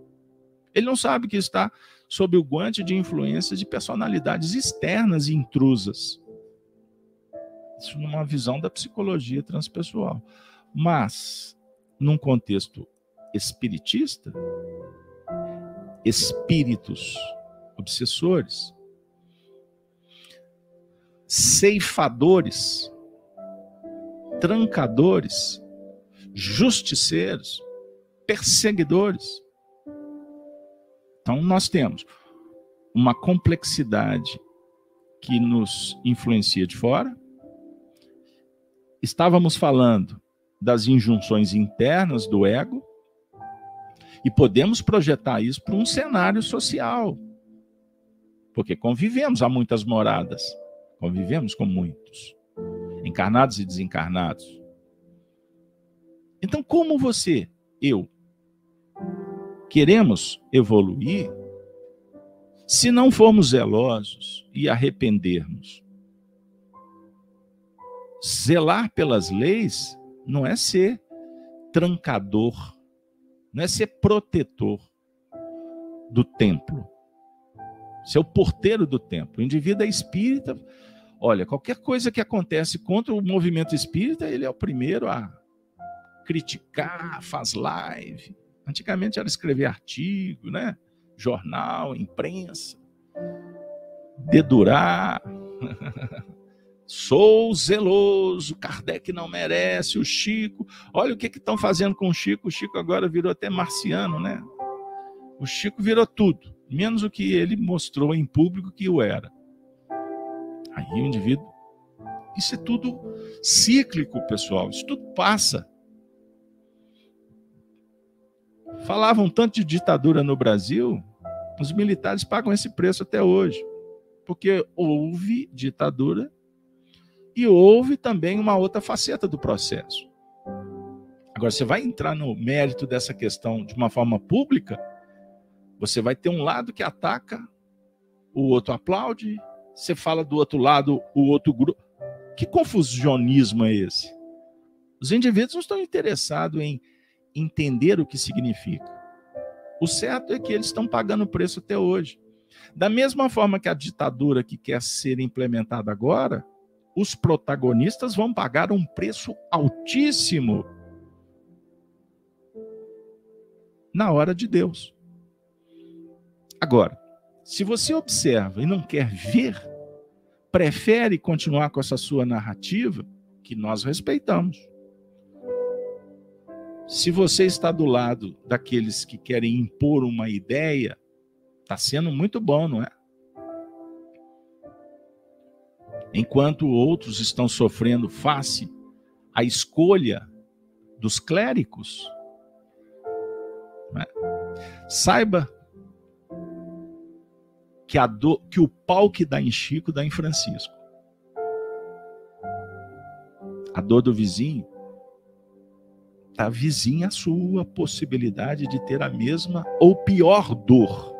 Ele não sabe que está sob o guante de influências de personalidades externas e intrusas. Isso numa visão da psicologia transpessoal. Mas, num contexto espiritista, espíritos obsessores, ceifadores, trancadores, justiceiros, perseguidores. Então, nós temos uma complexidade que nos influencia de fora. Estávamos falando das injunções internas do ego, e podemos projetar isso para um cenário social. Porque convivemos há muitas moradas, convivemos com muitos, encarnados e desencarnados. Então, como você, eu, queremos evoluir, se não formos zelosos e arrependermos? Zelar pelas leis não é ser trancador não é ser protetor do templo, ser o porteiro do templo. O indivíduo é espírita. Olha, qualquer coisa que acontece contra o movimento espírita, ele é o primeiro a criticar, faz live. Antigamente era escrever artigo, né? Jornal, imprensa, dedurar. Sou zeloso, Kardec não merece, o Chico. Olha o que estão fazendo com o Chico. O Chico agora virou até marciano, né? O Chico virou tudo, menos o que ele mostrou em público que o era. Aí o indivíduo. Isso é tudo cíclico, pessoal. Isso tudo passa. Falavam tanto de ditadura no Brasil, os militares pagam esse preço até hoje. Porque houve ditadura e houve também uma outra faceta do processo. Agora, você vai entrar no mérito dessa questão de uma forma pública, você vai ter um lado que ataca, o outro aplaude, você fala do outro lado, o outro grupo. Que confusionismo é esse? Os indivíduos não estão interessados em entender o que significa. O certo é que eles estão pagando o preço até hoje. Da mesma forma que a ditadura que quer ser implementada agora, os protagonistas vão pagar um preço altíssimo na hora de Deus. Agora, se você observa e não quer ver, prefere continuar com essa sua narrativa, que nós respeitamos. Se você está do lado daqueles que querem impor uma ideia, está sendo muito bom, não é? Enquanto outros estão sofrendo face à escolha dos clérigos. É? Saiba que, a do, que o pau que dá em Chico dá em Francisco. A dor do vizinho está vizinha a sua possibilidade de ter a mesma ou pior dor.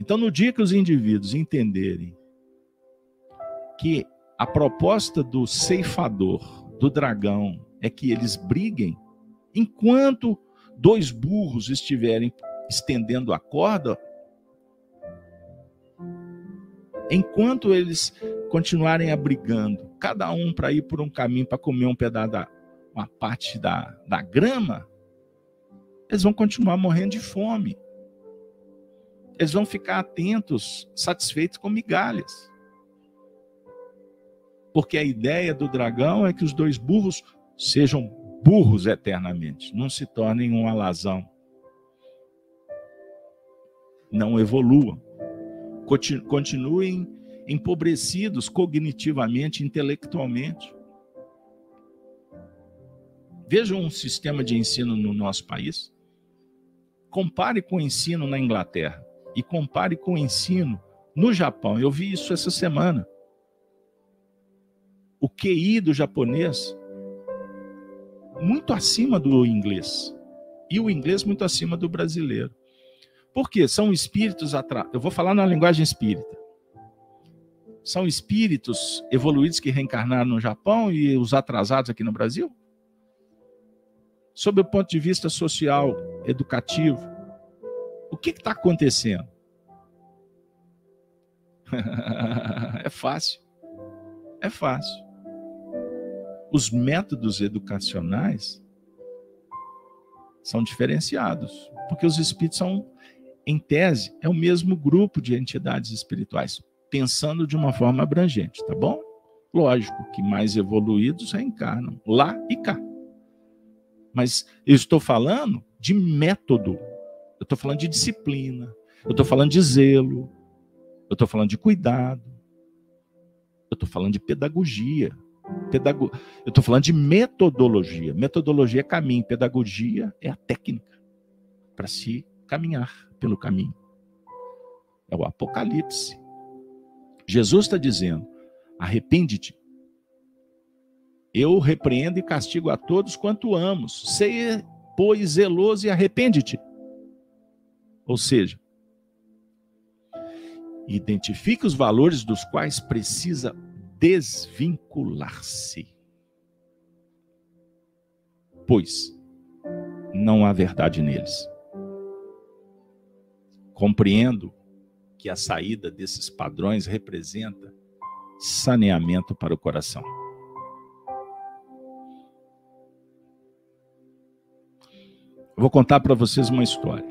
Então, no dia que os indivíduos entenderem que a proposta do ceifador, do dragão, é que eles briguem, enquanto dois burros estiverem estendendo a corda, enquanto eles continuarem abrigando, cada um para ir por um caminho para comer um pedaço da uma parte da, da grama, eles vão continuar morrendo de fome. Eles vão ficar atentos, satisfeitos com migalhas. Porque a ideia do dragão é que os dois burros sejam burros eternamente, não se tornem um alazão. Não evoluam. Continuem empobrecidos cognitivamente, intelectualmente. Vejam um sistema de ensino no nosso país. Compare com o ensino na Inglaterra e compare com o ensino no Japão. Eu vi isso essa semana. O QI do japonês muito acima do inglês e o inglês muito acima do brasileiro. Por quê? São espíritos atrás. Eu vou falar na linguagem espírita são espíritos evoluídos que reencarnaram no Japão e os atrasados aqui no Brasil? Sob o ponto de vista social, educativo, o que está acontecendo? é fácil. É fácil. Os métodos educacionais são diferenciados, porque os espíritos são, em tese, é o mesmo grupo de entidades espirituais pensando de uma forma abrangente, tá bom? Lógico que mais evoluídos reencarnam lá e cá. Mas eu estou falando de método, eu estou falando de disciplina, eu estou falando de zelo, eu estou falando de cuidado, eu estou falando de pedagogia. Pedago... Eu estou falando de metodologia. Metodologia é caminho, pedagogia é a técnica para se caminhar pelo caminho. É o Apocalipse. Jesus está dizendo: arrepende-te. Eu repreendo e castigo a todos quanto amos. Seja, pois, zeloso e arrepende-te. Ou seja, identifique os valores dos quais precisa desvincular-se. Pois não há verdade neles. Compreendo que a saída desses padrões representa saneamento para o coração. Vou contar para vocês uma história.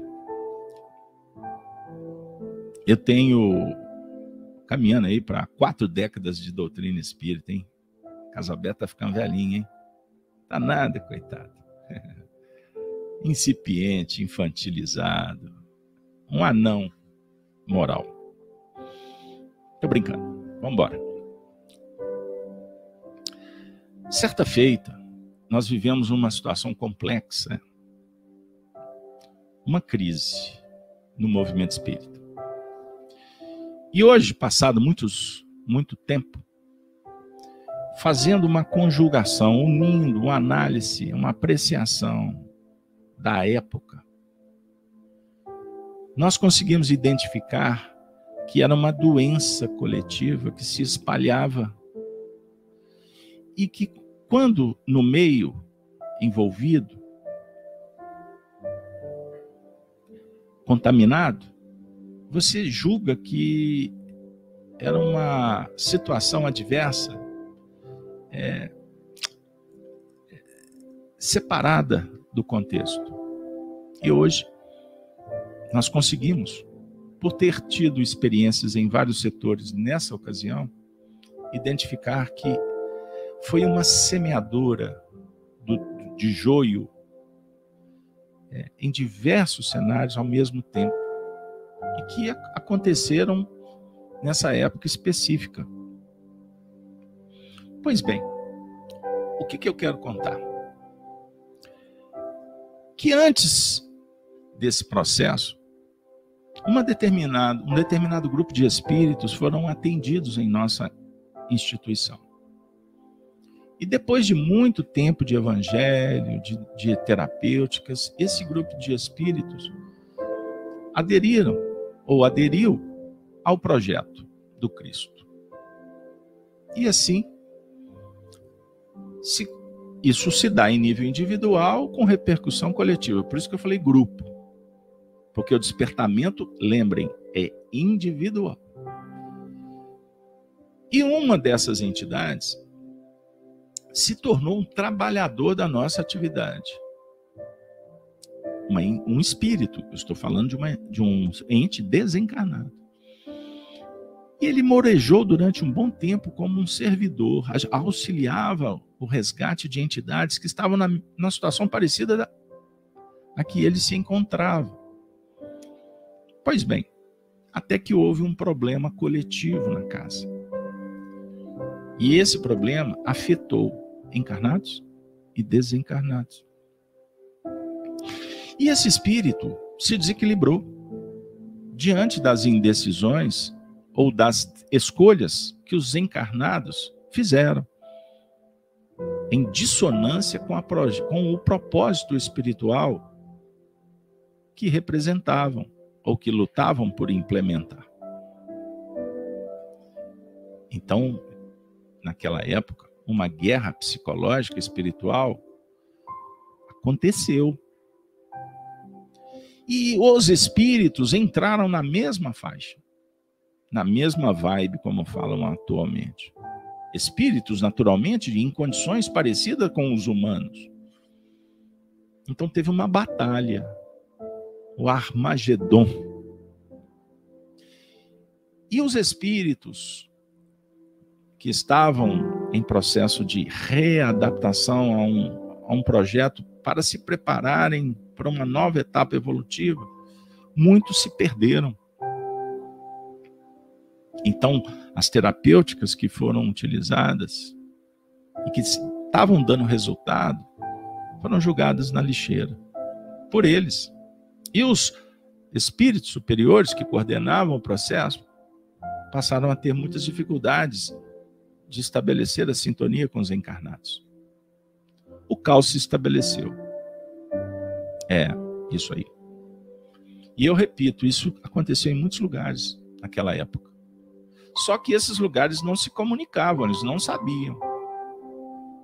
Eu tenho caminhando aí para quatro décadas de doutrina espírita, hein? Casabé tá ficando velhinho, hein? Tá nada, coitado. Incipiente, infantilizado. Um anão moral. Tô brincando. Vamos embora. Certa feita, nós vivemos uma situação complexa, uma crise no movimento espírita. E hoje, passado muitos, muito tempo, fazendo uma conjugação, unindo uma análise, uma apreciação da época, nós conseguimos identificar que era uma doença coletiva que se espalhava e que, quando no meio envolvido, contaminado, você julga que era uma situação adversa, é, separada do contexto. E hoje nós conseguimos, por ter tido experiências em vários setores nessa ocasião, identificar que foi uma semeadora do, de joio é, em diversos cenários ao mesmo tempo e que aconteceram nessa época específica. Pois bem, o que, que eu quero contar? Que antes desse processo, uma determinada, um determinado grupo de espíritos foram atendidos em nossa instituição. E depois de muito tempo de evangelho, de, de terapêuticas, esse grupo de espíritos aderiram ou aderiu ao projeto do Cristo. E assim, se, isso se dá em nível individual com repercussão coletiva. Por isso que eu falei grupo. Porque o despertamento, lembrem, é individual. E uma dessas entidades se tornou um trabalhador da nossa atividade. Uma, um espírito, eu estou falando de, uma, de um ente desencarnado. E ele morejou durante um bom tempo como um servidor, auxiliava o resgate de entidades que estavam na, na situação parecida da, a que ele se encontrava. Pois bem, até que houve um problema coletivo na casa. E esse problema afetou encarnados e desencarnados. E esse espírito se desequilibrou diante das indecisões ou das escolhas que os encarnados fizeram, em dissonância com, a, com o propósito espiritual que representavam ou que lutavam por implementar. Então, naquela época, uma guerra psicológica, espiritual, aconteceu. E os espíritos entraram na mesma faixa, na mesma vibe, como falam atualmente. Espíritos, naturalmente, em condições parecidas com os humanos. Então teve uma batalha, o Armagedon. E os espíritos que estavam em processo de readaptação a um, a um projeto para se prepararem para uma nova etapa evolutiva, muitos se perderam. Então, as terapêuticas que foram utilizadas e que estavam dando resultado foram julgadas na lixeira por eles. E os espíritos superiores que coordenavam o processo passaram a ter muitas dificuldades de estabelecer a sintonia com os encarnados. O caos se estabeleceu. É, isso aí. E eu repito, isso aconteceu em muitos lugares naquela época. Só que esses lugares não se comunicavam, eles não sabiam.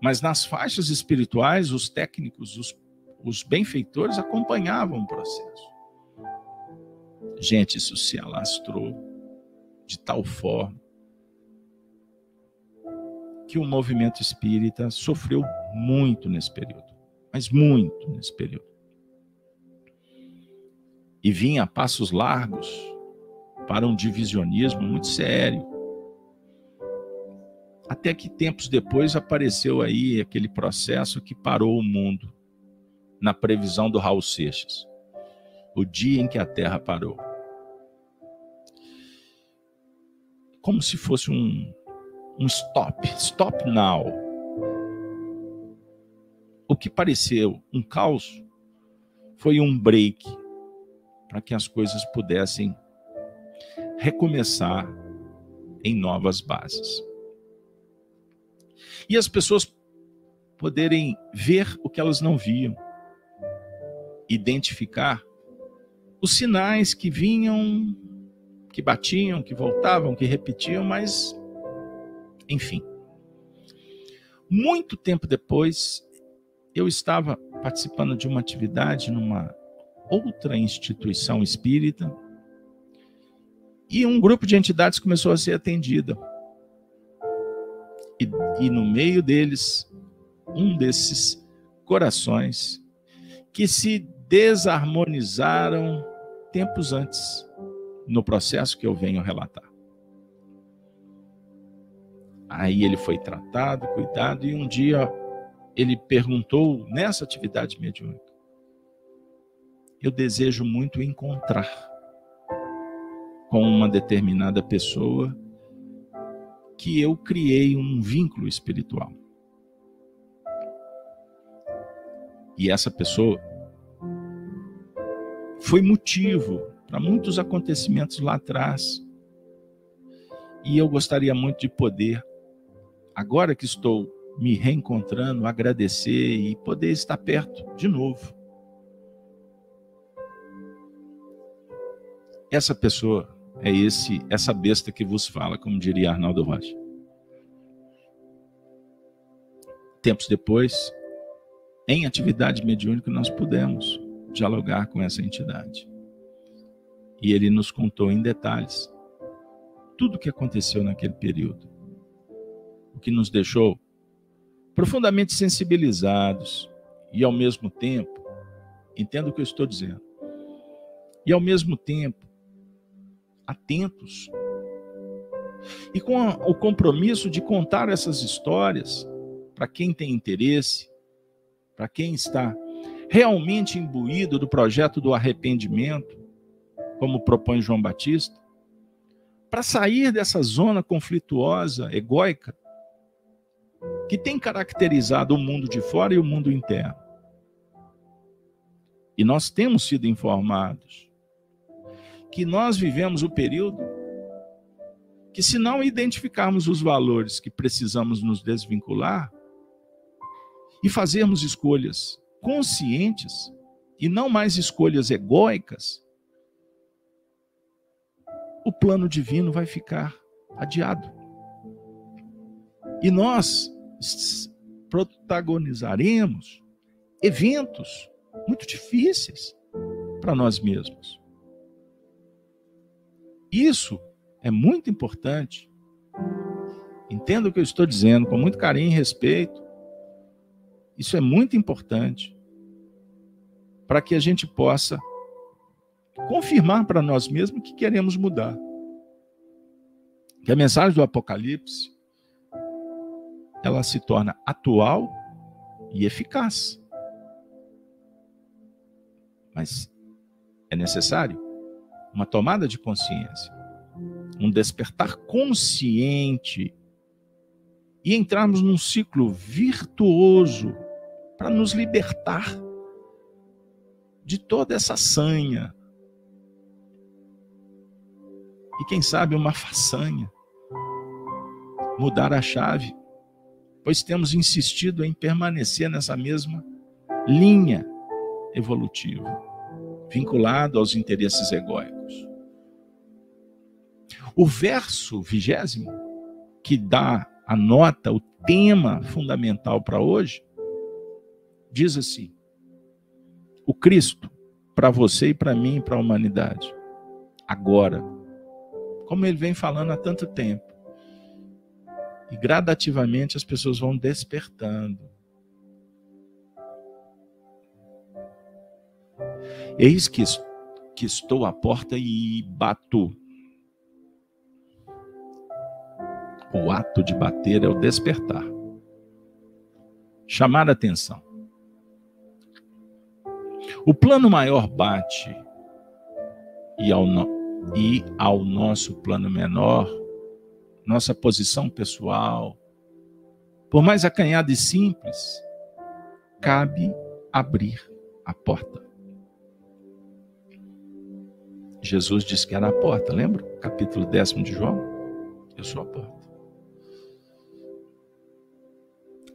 Mas nas faixas espirituais, os técnicos, os, os benfeitores acompanhavam o processo. Gente, isso se alastrou de tal forma que o movimento espírita sofreu muito nesse período, mas muito nesse período. E vinha a passos largos para um divisionismo muito sério. Até que tempos depois apareceu aí aquele processo que parou o mundo, na previsão do Raul Seixas. O dia em que a Terra parou. Como se fosse um, um stop, stop now. O que pareceu um caos foi um break para que as coisas pudessem recomeçar em novas bases. E as pessoas poderem ver o que elas não viam, identificar os sinais que vinham, que batiam, que voltavam, que repetiam, mas enfim. Muito tempo depois, eu estava participando de uma atividade numa outra instituição espírita E um grupo de entidades começou a ser atendida. E, e no meio deles, um desses corações que se desarmonizaram tempos antes, no processo que eu venho relatar. Aí ele foi tratado, cuidado, e um dia ele perguntou nessa atividade mediúnica: Eu desejo muito encontrar com uma determinada pessoa que eu criei um vínculo espiritual. E essa pessoa foi motivo para muitos acontecimentos lá atrás. E eu gostaria muito de poder, agora que estou me reencontrando, agradecer e poder estar perto de novo. Essa pessoa é esse essa besta que vos fala, como diria Arnaldo Rocha. Tempos depois, em atividade mediúnica, nós pudemos dialogar com essa entidade. E ele nos contou em detalhes tudo o que aconteceu naquele período. O que nos deixou profundamente sensibilizados e, ao mesmo tempo, entenda o que eu estou dizendo, e, ao mesmo tempo, atentos e com o compromisso de contar essas histórias para quem tem interesse, para quem está realmente imbuído do projeto do arrependimento, como propõe João Batista, para sair dessa zona conflituosa, egóica, que tem caracterizado o mundo de fora e o mundo interno. E nós temos sido informados que nós vivemos o período que, se não identificarmos os valores que precisamos nos desvincular e fazermos escolhas conscientes e não mais escolhas egóicas, o plano divino vai ficar adiado. E nós protagonizaremos eventos muito difíceis para nós mesmos. Isso é muito importante. Entenda o que eu estou dizendo com muito carinho e respeito. Isso é muito importante para que a gente possa confirmar para nós mesmos que queremos mudar. Que a mensagem do Apocalipse ela se torna atual e eficaz. Mas é necessário uma tomada de consciência, um despertar consciente e entrarmos num ciclo virtuoso para nos libertar de toda essa sanha. E quem sabe uma façanha. Mudar a chave pois temos insistido em permanecer nessa mesma linha evolutiva, vinculado aos interesses egóicos. O verso vigésimo, que dá a nota, o tema fundamental para hoje, diz assim: o Cristo, para você e para mim e para a humanidade, agora, como ele vem falando há tanto tempo, e gradativamente as pessoas vão despertando. Eis que, que estou à porta e bato. O ato de bater é o despertar. Chamar a atenção. O plano maior bate e ao, no, e ao nosso plano menor nossa posição pessoal, por mais acanhada e simples, cabe abrir a porta. Jesus disse que era a porta, lembra? Capítulo décimo de João. Eu sou a porta.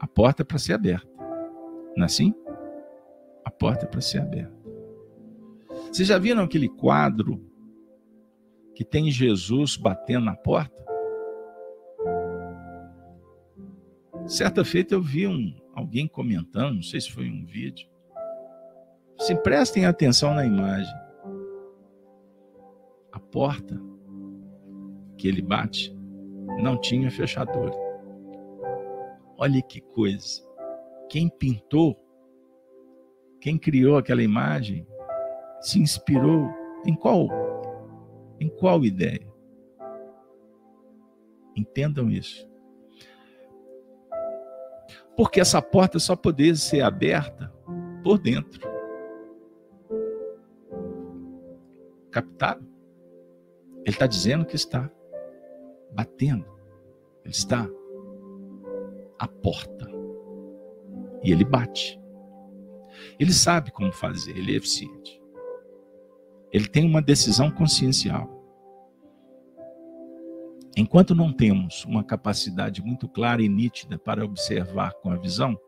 A porta é para ser aberta. Não é assim? Porta é para ser aberta. Vocês já viram aquele quadro que tem Jesus batendo na porta? Certa feita eu vi um, alguém comentando, não sei se foi um vídeo. Se prestem atenção na imagem. A porta que ele bate não tinha fechadura. Olha que coisa. Quem pintou, quem criou aquela imagem, se inspirou em qual em qual ideia? Entendam isso. Porque essa porta só poderia ser aberta por dentro. Captaram? Ele está dizendo que está batendo. Ele está à porta. E ele bate. Ele sabe como fazer, ele é eficiente. Ele tem uma decisão consciencial. Enquanto não temos uma capacidade muito clara e nítida para observar com a visão,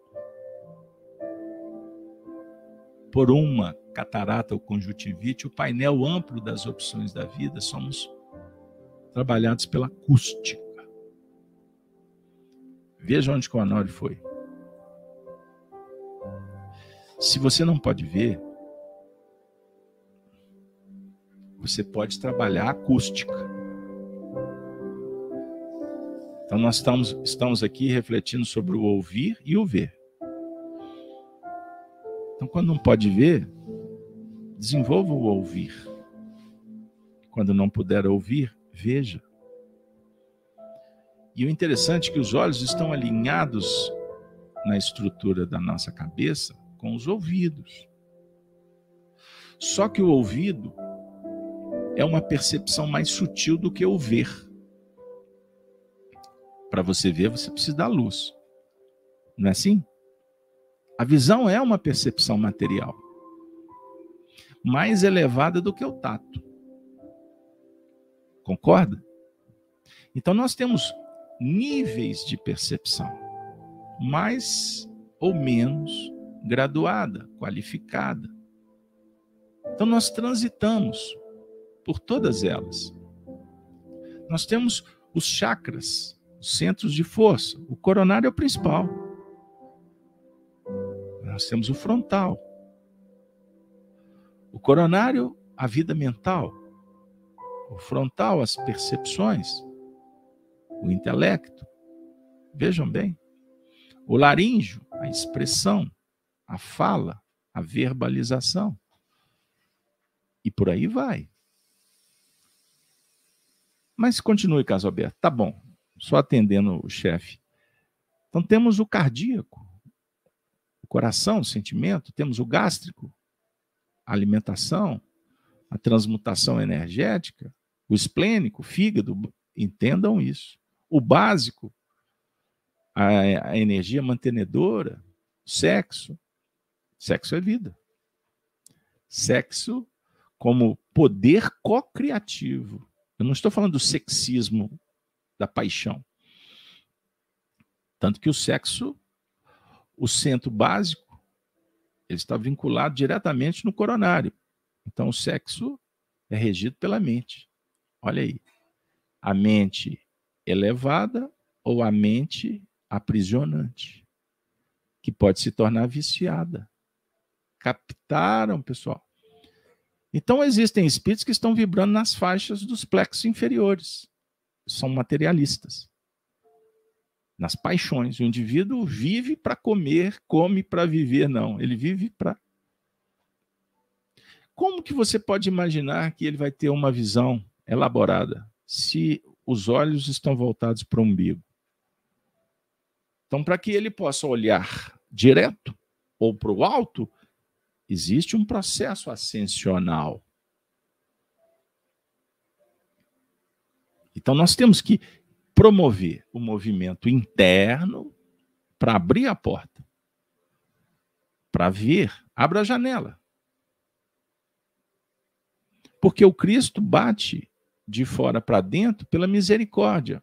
por uma catarata ou conjuntivite, o painel amplo das opções da vida, somos trabalhados pela acústica. Veja onde o Honório foi. Se você não pode ver, você pode trabalhar acústica. Então, nós estamos, estamos aqui refletindo sobre o ouvir e o ver. Então, quando não pode ver, desenvolva o ouvir. Quando não puder ouvir, veja. E o interessante é que os olhos estão alinhados na estrutura da nossa cabeça com os ouvidos. Só que o ouvido é uma percepção mais sutil do que o ver. Para você ver, você precisa da luz. Não é assim? A visão é uma percepção material, mais elevada do que o tato. Concorda? Então nós temos níveis de percepção, mais ou menos graduada, qualificada. Então nós transitamos por todas elas. Nós temos os chakras, os centros de força. O coronário é o principal. Nós temos o frontal. O coronário, a vida mental. O frontal, as percepções. O intelecto. Vejam bem. O laríngeo, a expressão, a fala, a verbalização. E por aí vai. Mas continue, caso aberto. Tá bom, só atendendo o chefe. Então temos o cardíaco, coração, o sentimento, temos o gástrico, a alimentação, a transmutação energética, o esplênico, o fígado, entendam isso. O básico, a, a energia mantenedora, sexo. Sexo é vida. Sexo como poder co-criativo. Eu não estou falando do sexismo da paixão. Tanto que o sexo o centro básico ele está vinculado diretamente no coronário. Então, o sexo é regido pela mente. Olha aí. A mente elevada ou a mente aprisionante, que pode se tornar viciada. Captaram, pessoal? Então, existem espíritos que estão vibrando nas faixas dos plexos inferiores. São materialistas nas paixões. O indivíduo vive para comer, come para viver, não. Ele vive para. Como que você pode imaginar que ele vai ter uma visão elaborada se os olhos estão voltados para o umbigo? Então, para que ele possa olhar direto ou para o alto, existe um processo ascensional. Então, nós temos que promover o movimento interno para abrir a porta, para ver, abra a janela. Porque o Cristo bate de fora para dentro pela misericórdia,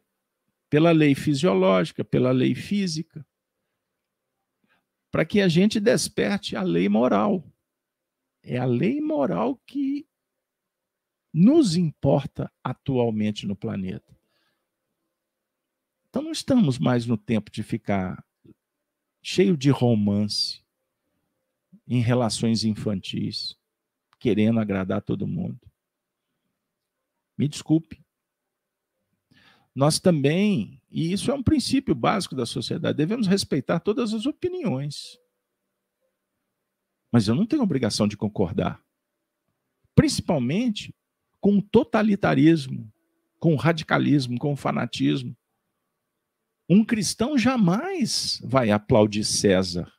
pela lei fisiológica, pela lei física, para que a gente desperte a lei moral. É a lei moral que nos importa atualmente no planeta. Então não estamos mais no tempo de ficar cheio de romance em relações infantis, querendo agradar todo mundo. Me desculpe. nós também, e isso é um princípio básico da sociedade, devemos respeitar todas as opiniões. Mas eu não tenho obrigação de concordar. Principalmente com o totalitarismo, com o radicalismo, com o fanatismo. Um cristão jamais vai aplaudir César.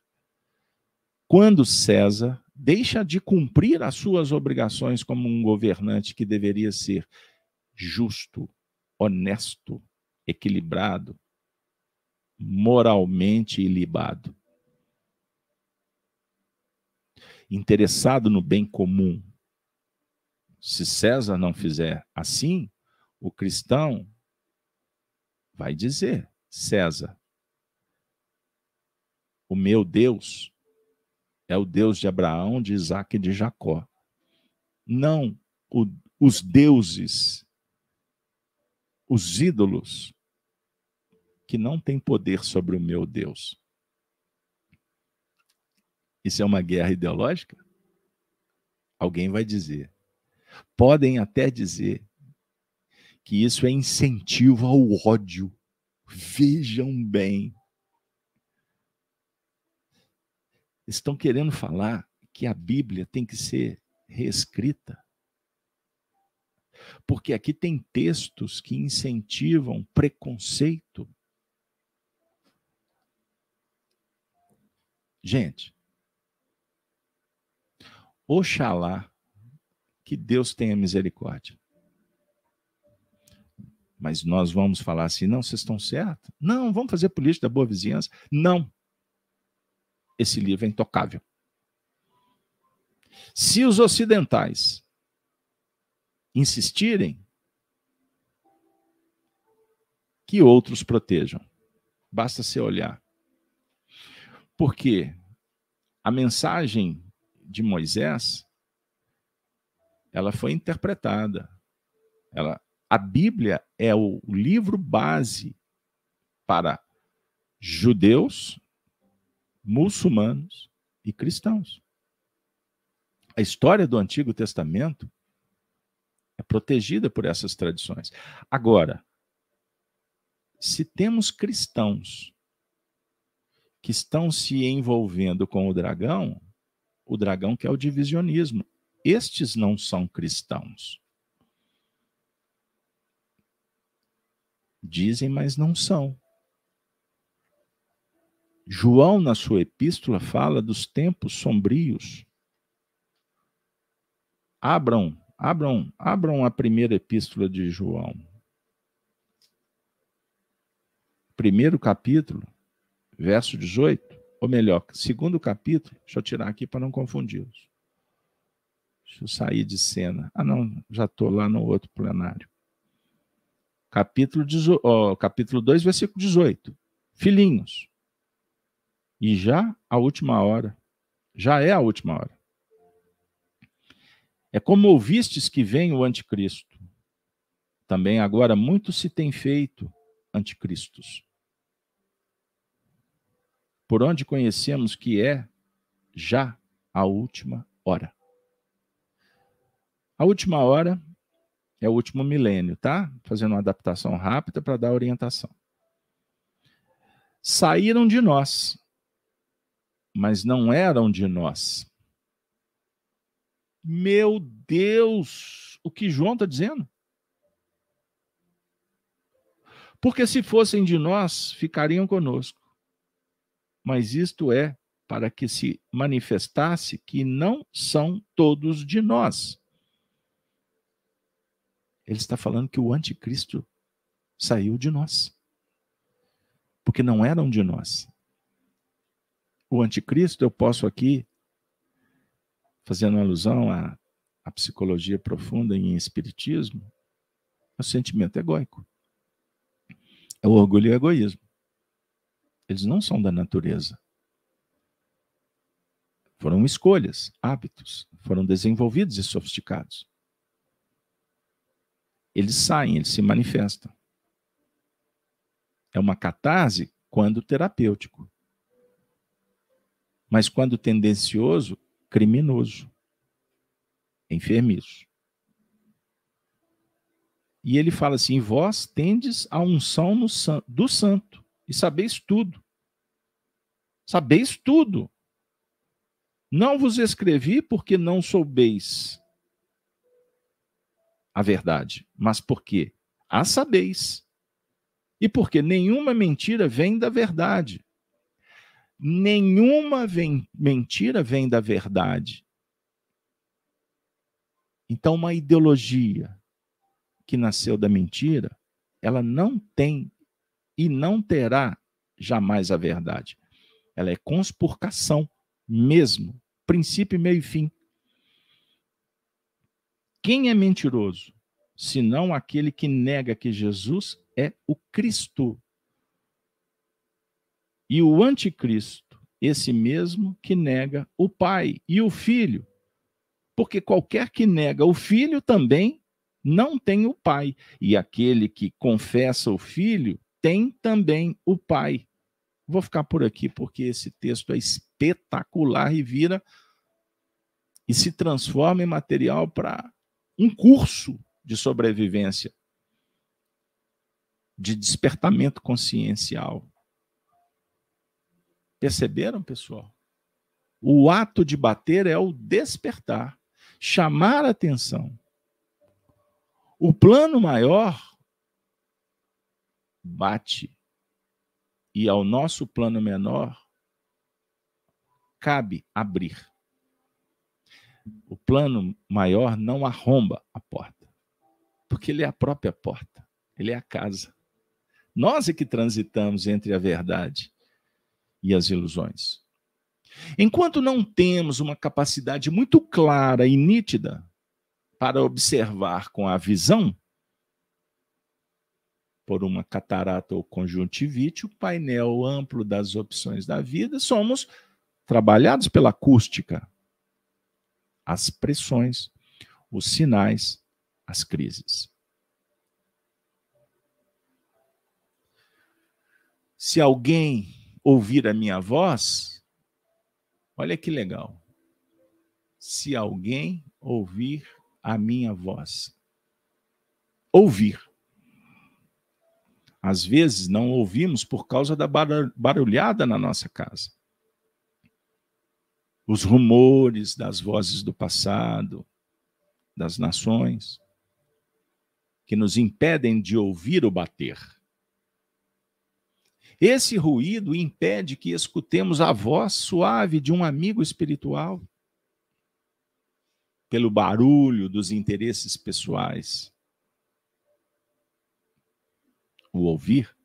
Quando César deixa de cumprir as suas obrigações como um governante que deveria ser justo, honesto, equilibrado, moralmente ilibado. Interessado no bem comum. Se César não fizer assim, o cristão vai dizer: César, o meu Deus é o Deus de Abraão, de Isaac e de Jacó. Não o, os deuses os ídolos que não têm poder sobre o meu Deus. Isso é uma guerra ideológica? Alguém vai dizer. Podem até dizer que isso é incentivo ao ódio. Vejam bem. Estão querendo falar que a Bíblia tem que ser reescrita porque aqui tem textos que incentivam preconceito. Gente, oxalá que Deus tenha misericórdia. Mas nós vamos falar assim, não, vocês estão certos. Não, vamos fazer política da boa vizinhança. Não. Esse livro é intocável. Se os ocidentais insistirem, que outros protejam. Basta se olhar. Porque a mensagem de Moisés ela foi interpretada. Ela, a Bíblia é o livro base para judeus, muçulmanos e cristãos. A história do Antigo Testamento é protegida por essas tradições. Agora, se temos cristãos que estão se envolvendo com o dragão, o dragão quer o divisionismo. Estes não são cristãos. Dizem, mas não são. João, na sua epístola, fala dos tempos sombrios. Abram Abram, abram a primeira epístola de João. Primeiro capítulo, verso 18, ou melhor, segundo capítulo, deixa eu tirar aqui para não confundi-los. Deixa eu sair de cena. Ah, não, já estou lá no outro plenário. Capítulo, oh, capítulo 2, versículo 18. Filhinhos. E já a última hora. Já é a última hora. É como ouvistes que vem o anticristo. Também agora muito se tem feito anticristos. Por onde conhecemos que é já a última hora. A última hora é o último milênio, tá? Fazendo uma adaptação rápida para dar orientação. Saíram de nós, mas não eram de nós. Meu Deus, o que João está dizendo? Porque se fossem de nós, ficariam conosco. Mas isto é para que se manifestasse que não são todos de nós. Ele está falando que o anticristo saiu de nós. Porque não eram de nós. O anticristo, eu posso aqui fazendo alusão à, à psicologia profunda em espiritismo, é o sentimento egóico. É o orgulho e o egoísmo. Eles não são da natureza. Foram escolhas, hábitos, foram desenvolvidos e sofisticados. Eles saem, eles se manifestam. É uma catarse quando terapêutico. Mas quando tendencioso, criminoso, enfermiço. E ele fala assim: Vós tendes a unção no, do santo, e sabeis tudo. Sabeis tudo. Não vos escrevi porque não soubeis a verdade, mas porque a sabeis. E porque nenhuma mentira vem da verdade. Nenhuma vem, mentira vem da verdade. Então, uma ideologia que nasceu da mentira, ela não tem e não terá jamais a verdade. Ela é conspurcação mesmo, princípio, meio e fim. Quem é mentiroso? Senão aquele que nega que Jesus é o Cristo. E o anticristo, esse mesmo que nega o Pai e o Filho. Porque qualquer que nega o Filho também não tem o Pai. E aquele que confessa o Filho tem também o Pai. Vou ficar por aqui porque esse texto é espetacular e vira e se transforma em material para um curso de sobrevivência, de despertamento consciencial. Perceberam, pessoal? O ato de bater é o despertar, chamar atenção. O plano maior bate e ao nosso plano menor cabe abrir. O plano maior não arromba a porta, porque ele é a própria porta, ele é a casa. Nós é que transitamos entre a verdade e as ilusões. Enquanto não temos uma capacidade muito clara e nítida para observar com a visão, por uma catarata ou conjuntivite, o painel amplo das opções da vida, somos trabalhados pela acústica, as pressões, os sinais, as crises. Se alguém ouvir a minha voz, olha que legal. Se alguém ouvir a minha voz, ouvir. Às vezes não ouvimos por causa da barulhada na nossa casa os rumores das vozes do passado, das nações, que nos impedem de ouvir o bater. Esse ruído impede que escutemos a voz suave de um amigo espiritual, pelo barulho dos interesses pessoais. O ouvir.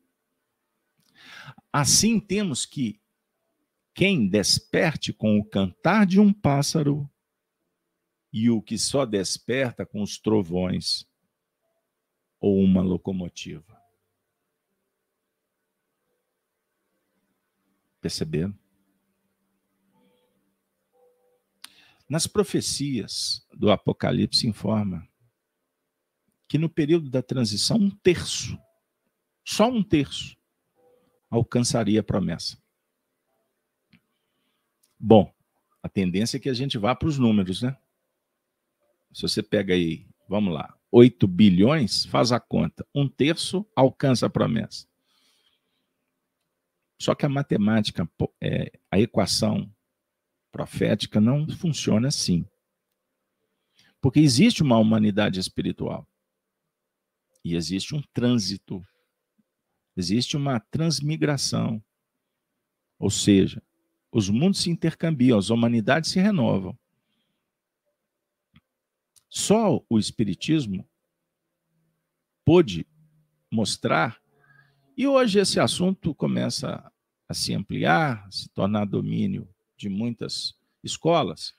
Assim temos que quem desperte com o cantar de um pássaro e o que só desperta com os trovões ou uma locomotiva. Perceberam? Nas profecias do Apocalipse informa que no período da transição um terço, só um terço, alcançaria a promessa. Bom, a tendência é que a gente vá para os números, né? Se você pega aí, vamos lá, 8 bilhões, faz a conta. Um terço alcança a promessa. Só que a matemática, é, a equação profética não funciona assim. Porque existe uma humanidade espiritual. E existe um trânsito. Existe uma transmigração. Ou seja, os mundos se intercambiam, as humanidades se renovam. Só o Espiritismo pôde mostrar, e hoje esse assunto começa a se ampliar, a se tornar domínio de muitas escolas,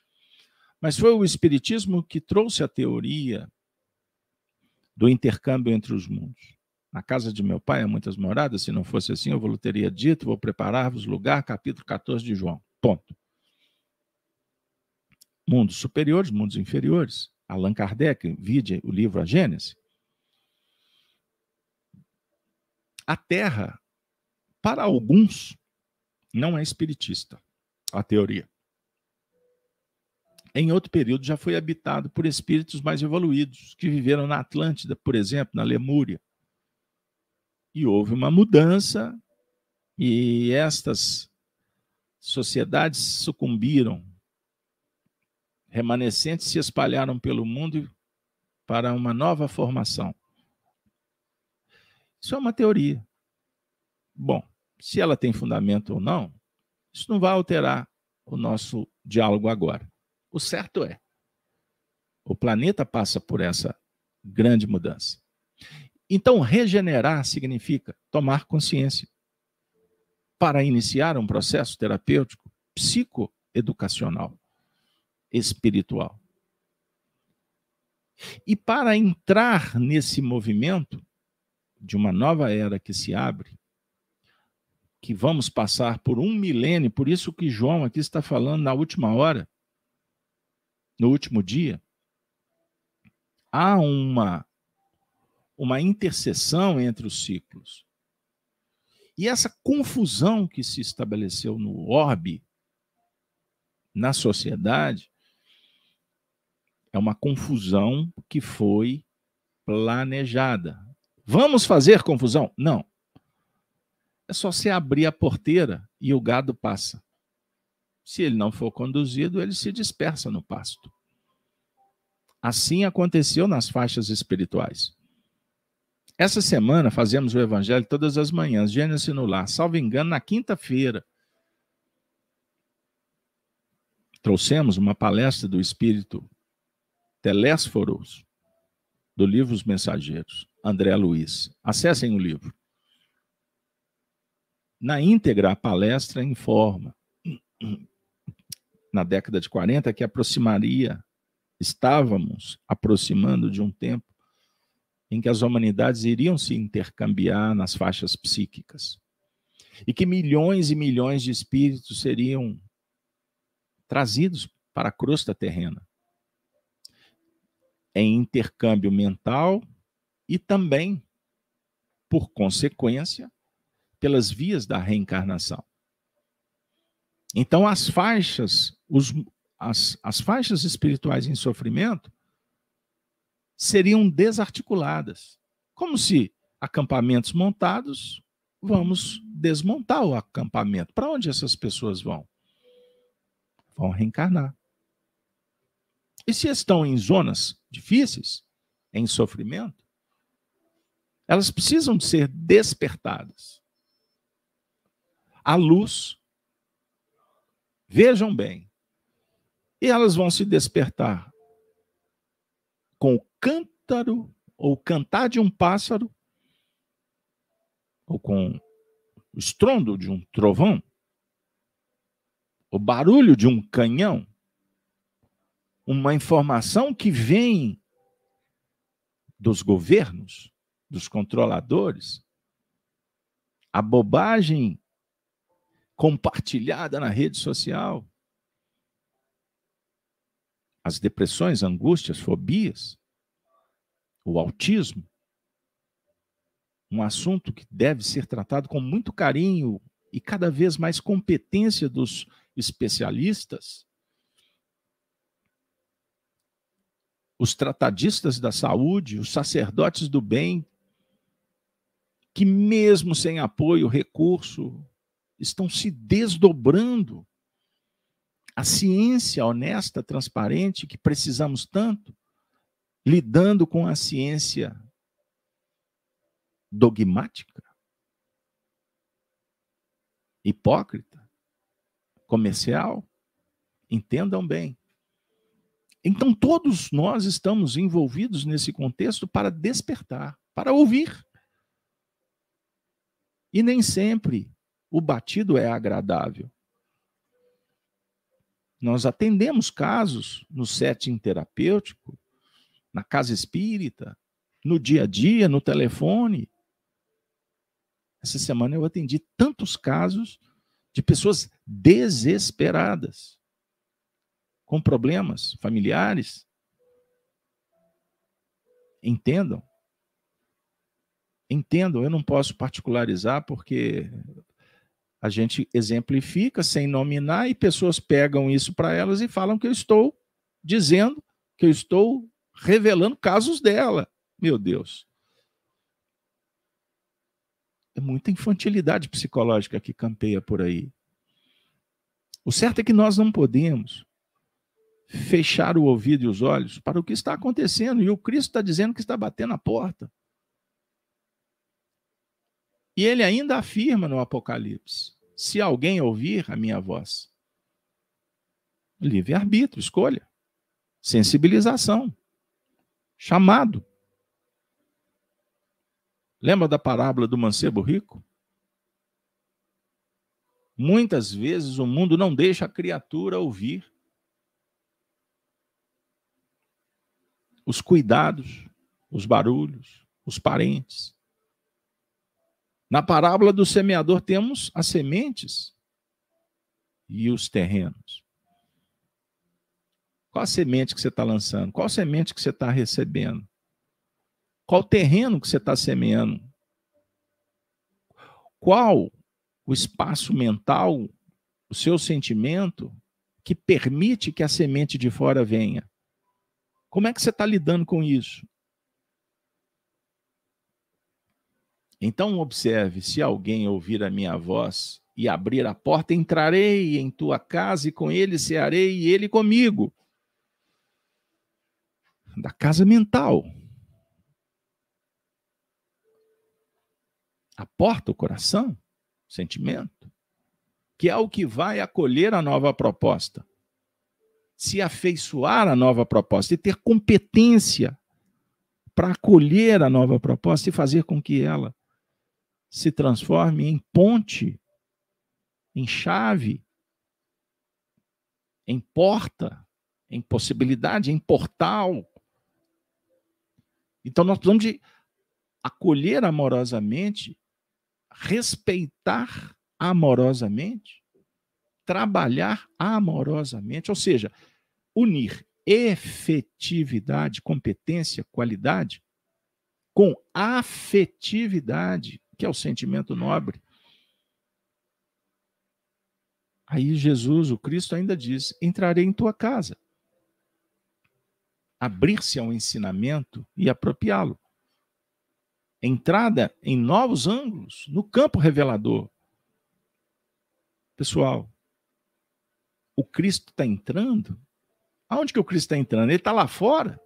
mas foi o Espiritismo que trouxe a teoria do intercâmbio entre os mundos. Na casa de meu pai há muitas moradas, se não fosse assim, eu vos teria dito, vou preparar-vos lugar, capítulo 14 de João. Ponto. Mundos superiores, mundos inferiores. Allan Kardec, vide o livro A Gênese. A Terra, para alguns, não é espiritista, a teoria. em outro período já foi habitado por espíritos mais evoluídos, que viveram na Atlântida, por exemplo, na Lemúria. E houve uma mudança, e estas sociedades sucumbiram. Remanescentes se espalharam pelo mundo para uma nova formação. Isso é uma teoria. Bom, se ela tem fundamento ou não, isso não vai alterar o nosso diálogo agora. O certo é, o planeta passa por essa grande mudança. Então, regenerar significa tomar consciência para iniciar um processo terapêutico psicoeducacional, espiritual. E para entrar nesse movimento de uma nova era que se abre, que vamos passar por um milênio, por isso que João aqui está falando na última hora, no último dia, há uma, uma interseção entre os ciclos. E essa confusão que se estabeleceu no orbe, na sociedade, é uma confusão que foi planejada. Vamos fazer confusão? Não. É só se abrir a porteira e o gado passa. Se ele não for conduzido, ele se dispersa no pasto. Assim aconteceu nas faixas espirituais. Essa semana fazemos o evangelho todas as manhãs, Gênesis no lar, salvo engano, na quinta-feira. Trouxemos uma palestra do espírito Telésforos, do livro Os Mensageiros, André Luiz. Acessem o livro. Na íntegra, a palestra informa na década de 40 que aproximaria, estávamos aproximando de um tempo em que as humanidades iriam se intercambiar nas faixas psíquicas e que milhões e milhões de espíritos seriam trazidos para a crosta terrena em intercâmbio mental e também, por consequência, pelas vias da reencarnação. Então, as faixas, os, as, as faixas espirituais em sofrimento seriam desarticuladas. Como se acampamentos montados, vamos desmontar o acampamento. Para onde essas pessoas vão? Vão reencarnar. E se estão em zonas difíceis, em sofrimento, elas precisam de ser despertadas. A luz Vejam bem. E elas vão se despertar com o cântaro ou cantar de um pássaro, ou com o estrondo de um trovão, o barulho de um canhão, uma informação que vem dos governos, dos controladores, a bobagem compartilhada na rede social. As depressões, angústias, fobias, o autismo. Um assunto que deve ser tratado com muito carinho e cada vez mais competência dos especialistas. Os tratadistas da saúde, os sacerdotes do bem, que mesmo sem apoio, recurso, estão se desdobrando. A ciência honesta, transparente, que precisamos tanto, lidando com a ciência dogmática, hipócrita, comercial. Entendam bem. Então, todos nós estamos envolvidos nesse contexto para despertar, para ouvir. E nem sempre o batido é agradável. Nós atendemos casos no setting terapêutico, na casa espírita, no dia a dia, no telefone. Essa semana eu atendi tantos casos de pessoas desesperadas, com problemas familiares. Entendam. Entendam, eu não posso particularizar porque a gente exemplifica sem nominar e pessoas pegam isso para elas e falam que eu estou dizendo que eu estou revelando casos dela. Meu Deus. É muita infantilidade psicológica que campeia por aí. O certo é que nós não podemos fechar o ouvido e os olhos para o que está acontecendo. E o Cristo está dizendo que está batendo a porta. E ele ainda afirma no Apocalipse: se alguém ouvir a minha voz, livre-arbítrio, escolha, sensibilização, chamado. Lembra da parábola do mancebo rico? Muitas vezes o mundo não deixa a criatura ouvir os cuidados, os barulhos, os parentes. Na parábola do semeador temos as sementes e os terrenos. Qual a semente que você está lançando? Qual a semente que você está recebendo? Qual terreno que você está semeando? Qual o espaço mental, o seu sentimento, que permite que a semente de fora venha? Como é que você está lidando com isso? Então, observe: se alguém ouvir a minha voz e abrir a porta, entrarei em tua casa e com ele cearei e ele comigo. Da casa mental. A porta, o coração sentimento, que é o que vai acolher a nova proposta, se afeiçoar à nova proposta e ter competência para acolher a nova proposta e fazer com que ela se transforme em ponte, em chave, em porta, em possibilidade, em portal. Então nós precisamos de acolher amorosamente respeitar amorosamente, trabalhar amorosamente, ou seja, unir efetividade, competência, qualidade com afetividade, que é o sentimento nobre. Aí Jesus, o Cristo, ainda diz: entrarei em tua casa. Abrir-se ao ensinamento e apropriá-lo entrada em novos ângulos no campo revelador. Pessoal, o Cristo está entrando? Aonde que o Cristo está entrando? Ele está lá fora?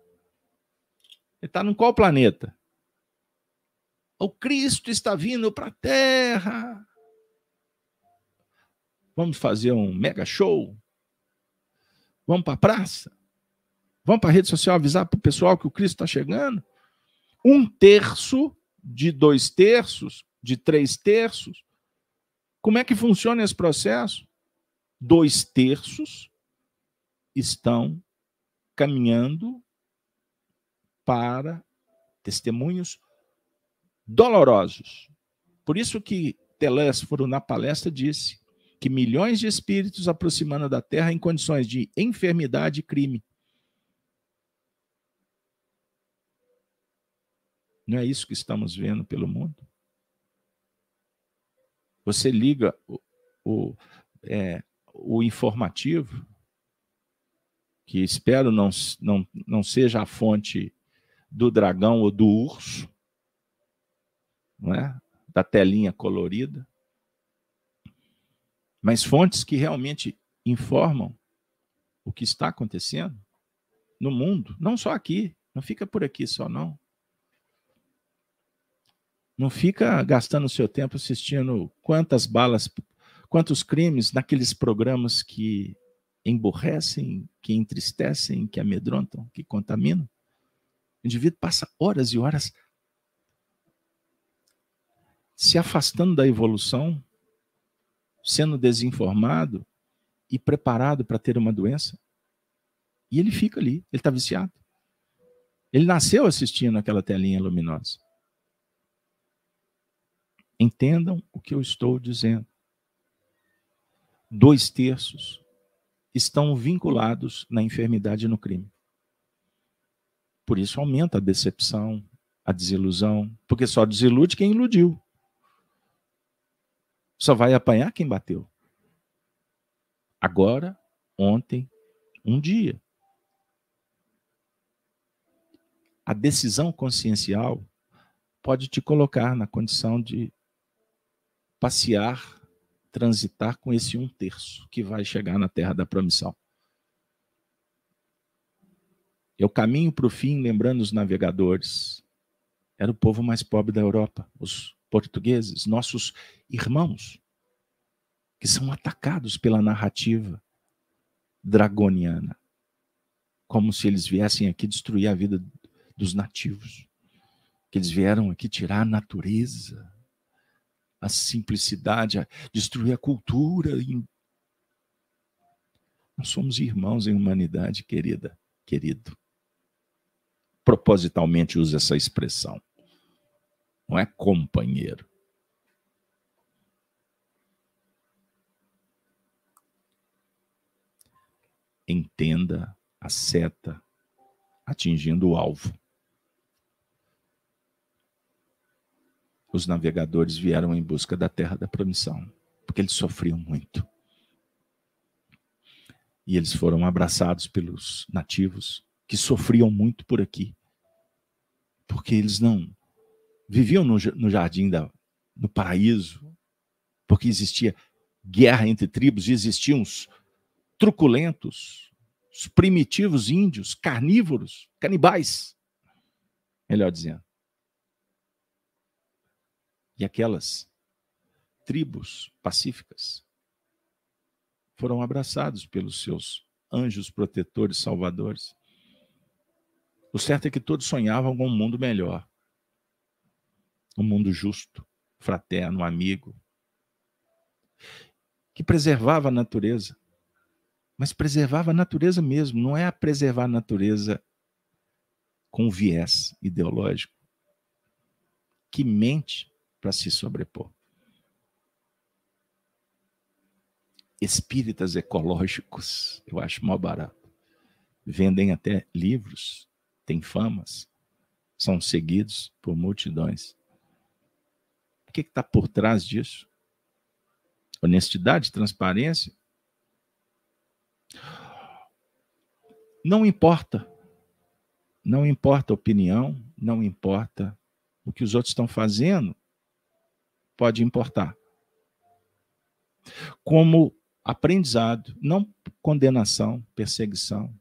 Ele está em qual planeta? O Cristo está vindo para a Terra. Vamos fazer um mega show? Vamos para a praça? Vamos para a rede social avisar para o pessoal que o Cristo está chegando? Um terço de dois terços, de três terços. Como é que funciona esse processo? Dois terços estão caminhando para testemunhos dolorosos. Por isso que Telésforo, na palestra, disse que milhões de espíritos aproximando da Terra em condições de enfermidade e crime. Não é isso que estamos vendo pelo mundo? Você liga o, o, é, o informativo, que espero não, não, não seja a fonte do dragão ou do urso, não é? da telinha colorida, mas fontes que realmente informam o que está acontecendo no mundo, não só aqui, não fica por aqui só não. Não fica gastando seu tempo assistindo quantas balas, quantos crimes naqueles programas que emborrecem, que entristecem, que amedrontam, que contaminam. O indivíduo passa horas e horas se afastando da evolução, sendo desinformado e preparado para ter uma doença. E ele fica ali, ele está viciado. Ele nasceu assistindo aquela telinha luminosa. Entendam o que eu estou dizendo. Dois terços estão vinculados na enfermidade e no crime. Por isso aumenta a decepção, a desilusão, porque só desilude quem iludiu. Só vai apanhar quem bateu. Agora, ontem, um dia. a decisão consciencial pode te colocar na condição de passear, transitar com esse um terço que vai chegar na terra da promissão. O caminho para o fim, lembrando os navegadores. Era o povo mais pobre da Europa, os portugueses, nossos irmãos, que são atacados pela narrativa dragoniana, como se eles viessem aqui destruir a vida dos nativos, que eles vieram aqui tirar a natureza, a simplicidade, a destruir a cultura. Nós somos irmãos em humanidade, querida, querido. Propositalmente usa essa expressão. Não é companheiro. Entenda a seta atingindo o alvo. Os navegadores vieram em busca da terra da promissão, porque eles sofriam muito. E eles foram abraçados pelos nativos, que sofriam muito por aqui, porque eles não viviam no, no jardim da, no paraíso, porque existia guerra entre tribos e existiam os truculentos, os primitivos índios, carnívoros, canibais, melhor dizendo. E aquelas tribos pacíficas foram abraçados pelos seus anjos protetores, salvadores. O certo é que todos sonhavam com um mundo melhor. Um mundo justo, fraterno, amigo, que preservava a natureza, mas preservava a natureza mesmo, não é a preservar a natureza com viés ideológico que mente para se sobrepor. Espíritas ecológicos, eu acho mó barato. Vendem até livros, têm famas, são seguidos por multidões. O que está por trás disso? Honestidade, transparência, Não importa. Não importa a opinião, não importa o que os outros estão fazendo, pode importar. Como aprendizado, não condenação, perseguição,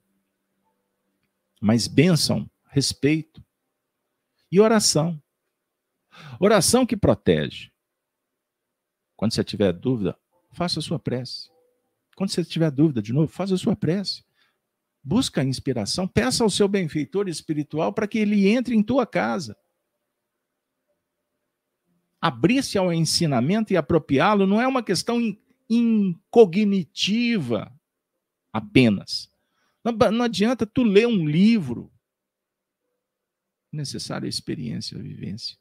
mas bênção, respeito e oração. Oração que protege. Quando você tiver dúvida, faça a sua prece. Quando você tiver dúvida de novo, faça a sua prece. Busca a inspiração, peça ao seu benfeitor espiritual para que ele entre em tua casa. Abrir-se ao ensinamento e apropriá-lo não é uma questão incognitiva apenas. Não, não adianta tu ler um livro. Necessária a experiência, a vivência.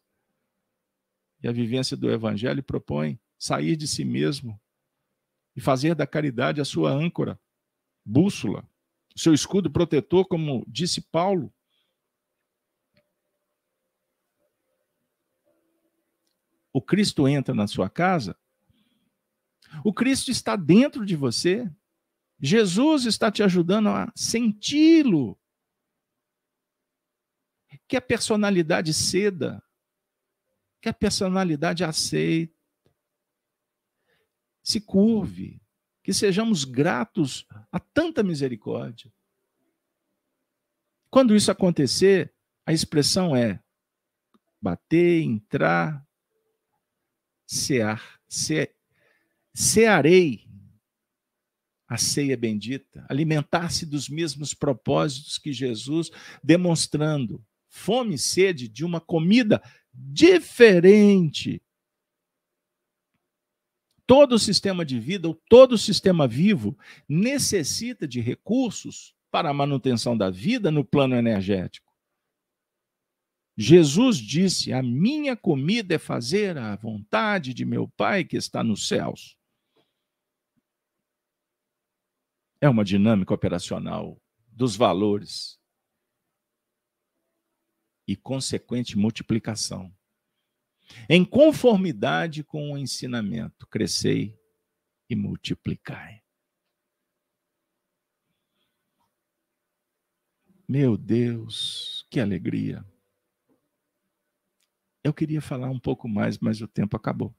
E a vivência do Evangelho propõe sair de si mesmo e fazer da caridade a sua âncora, bússola seu escudo protetor, como disse Paulo. O Cristo entra na sua casa, o Cristo está dentro de você, Jesus está te ajudando a senti-lo. Que a personalidade ceda, que a personalidade aceite, se curve, que sejamos gratos a tanta misericórdia. Quando isso acontecer, a expressão é bater, entrar, cear, ce, cearei a ceia bendita, alimentar-se dos mesmos propósitos que Jesus, demonstrando fome e sede de uma comida diferente todo sistema de vida, ou todo sistema vivo, necessita de recursos para a manutenção da vida no plano energético. Jesus disse: A minha comida é fazer a vontade de meu Pai que está nos céus. É uma dinâmica operacional dos valores e consequente multiplicação em conformidade com o ensinamento, crescei e multiplicai. Meu Deus, Que alegria. Eu queria falar um pouco mais, mas o tempo acabou.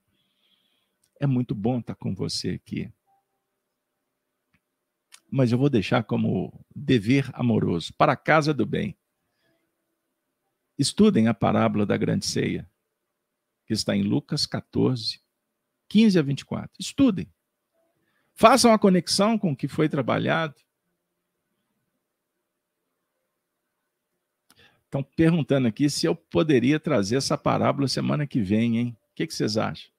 É muito bom estar com você aqui. Mas eu vou deixar como dever amoroso para a casa do bem. Estudem a parábola da grande ceia, que está em Lucas 14, 15 a 24. Estudem. Façam a conexão com o que foi trabalhado. Estão perguntando aqui se eu poderia trazer essa parábola semana que vem, hein? O que, que vocês acham?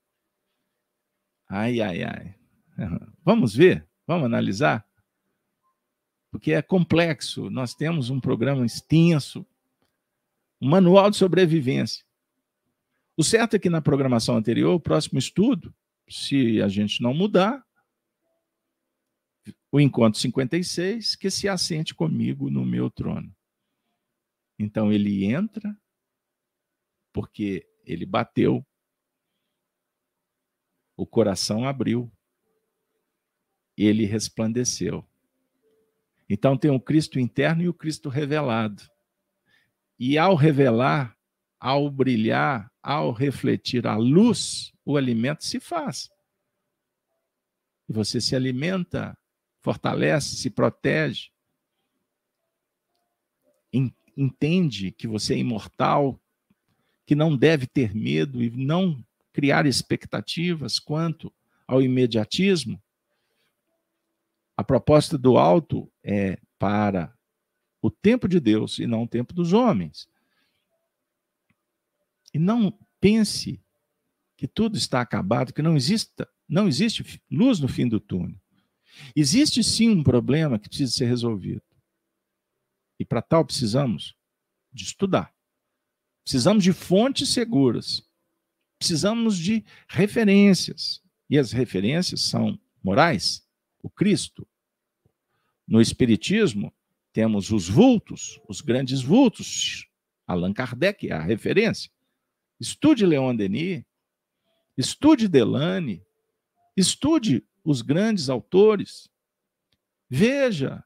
Ai, ai, ai. Vamos ver? Vamos analisar? Porque é complexo. Nós temos um programa extenso, um manual de sobrevivência. O certo é que na programação anterior, o próximo estudo, se a gente não mudar, o encontro 56, que se assente comigo no meu trono. Então ele entra, porque ele bateu, o coração abriu, ele resplandeceu. Então tem o Cristo interno e o Cristo revelado. E ao revelar, ao brilhar, ao refletir a luz, o alimento se faz. E você se alimenta, fortalece, se protege, entende que você é imortal, que não deve ter medo e não criar expectativas quanto ao imediatismo. A proposta do alto é para o tempo de Deus e não o tempo dos homens. E não pense que tudo está acabado, que não exista, não existe luz no fim do túnel. Existe sim um problema que precisa ser resolvido. E para tal precisamos de estudar. Precisamos de fontes seguras. Precisamos de referências. E as referências são morais. O Cristo. No Espiritismo, temos os vultos, os grandes vultos. Allan Kardec é a referência. Estude Leon Denis, estude Delane, estude os grandes autores. Veja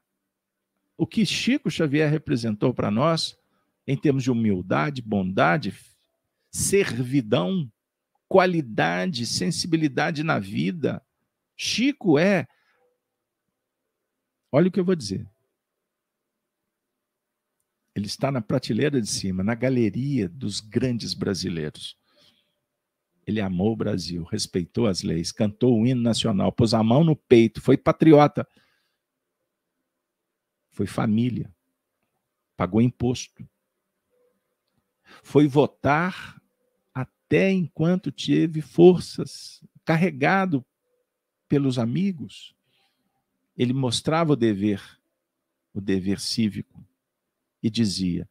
o que Chico Xavier representou para nós em termos de humildade, bondade, servidão, qualidade, sensibilidade na vida. Chico é. Olha o que eu vou dizer. Ele está na prateleira de cima, na galeria dos grandes brasileiros. Ele amou o Brasil, respeitou as leis, cantou o hino nacional, pôs a mão no peito, foi patriota foi família, pagou imposto, foi votar até enquanto teve forças, carregado pelos amigos. Ele mostrava o dever, o dever cívico, e dizia: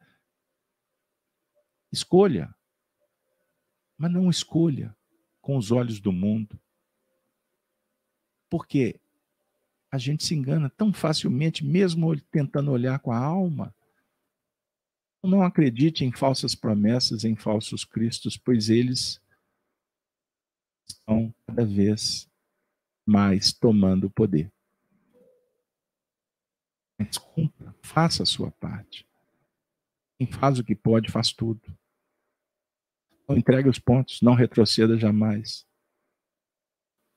escolha, mas não escolha com os olhos do mundo. Porque a gente se engana tão facilmente, mesmo tentando olhar com a alma. Não acredite em falsas promessas, em falsos cristos, pois eles estão cada vez mais tomando poder. Mas cumpra, faça a sua parte. Quem faz o que pode, faz tudo. Não entregue os pontos, não retroceda jamais.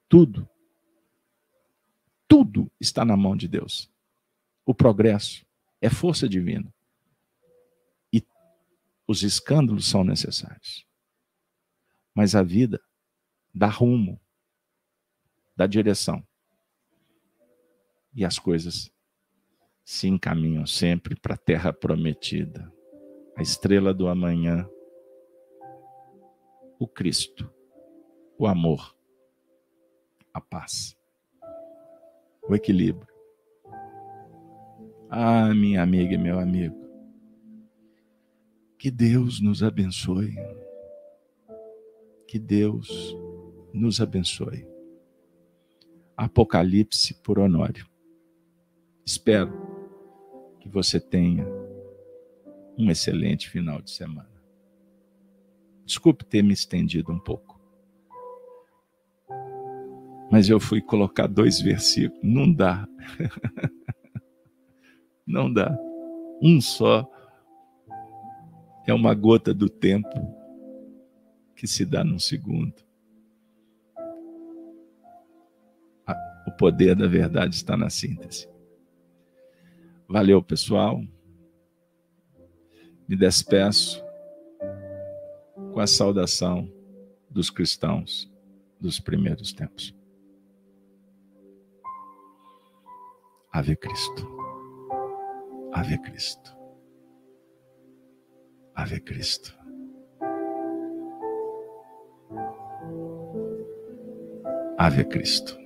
Tudo tudo está na mão de Deus. O progresso é força divina. E os escândalos são necessários. Mas a vida dá rumo, dá direção. E as coisas se encaminham sempre para a terra prometida, a estrela do amanhã, o Cristo, o amor, a paz o equilíbrio. Ah, minha amiga e meu amigo, que Deus nos abençoe. Que Deus nos abençoe. Apocalipse por Honório. Espero que você tenha um excelente final de semana. Desculpe ter me estendido um pouco mas eu fui colocar dois versículos. Não dá. Não dá. Um só é uma gota do tempo que se dá num segundo. O poder da verdade está na síntese. Valeu, pessoal. Me despeço com a saudação dos cristãos dos primeiros tempos. Ave Cristo. Ave Cristo. Ave Cristo. Ave Cristo.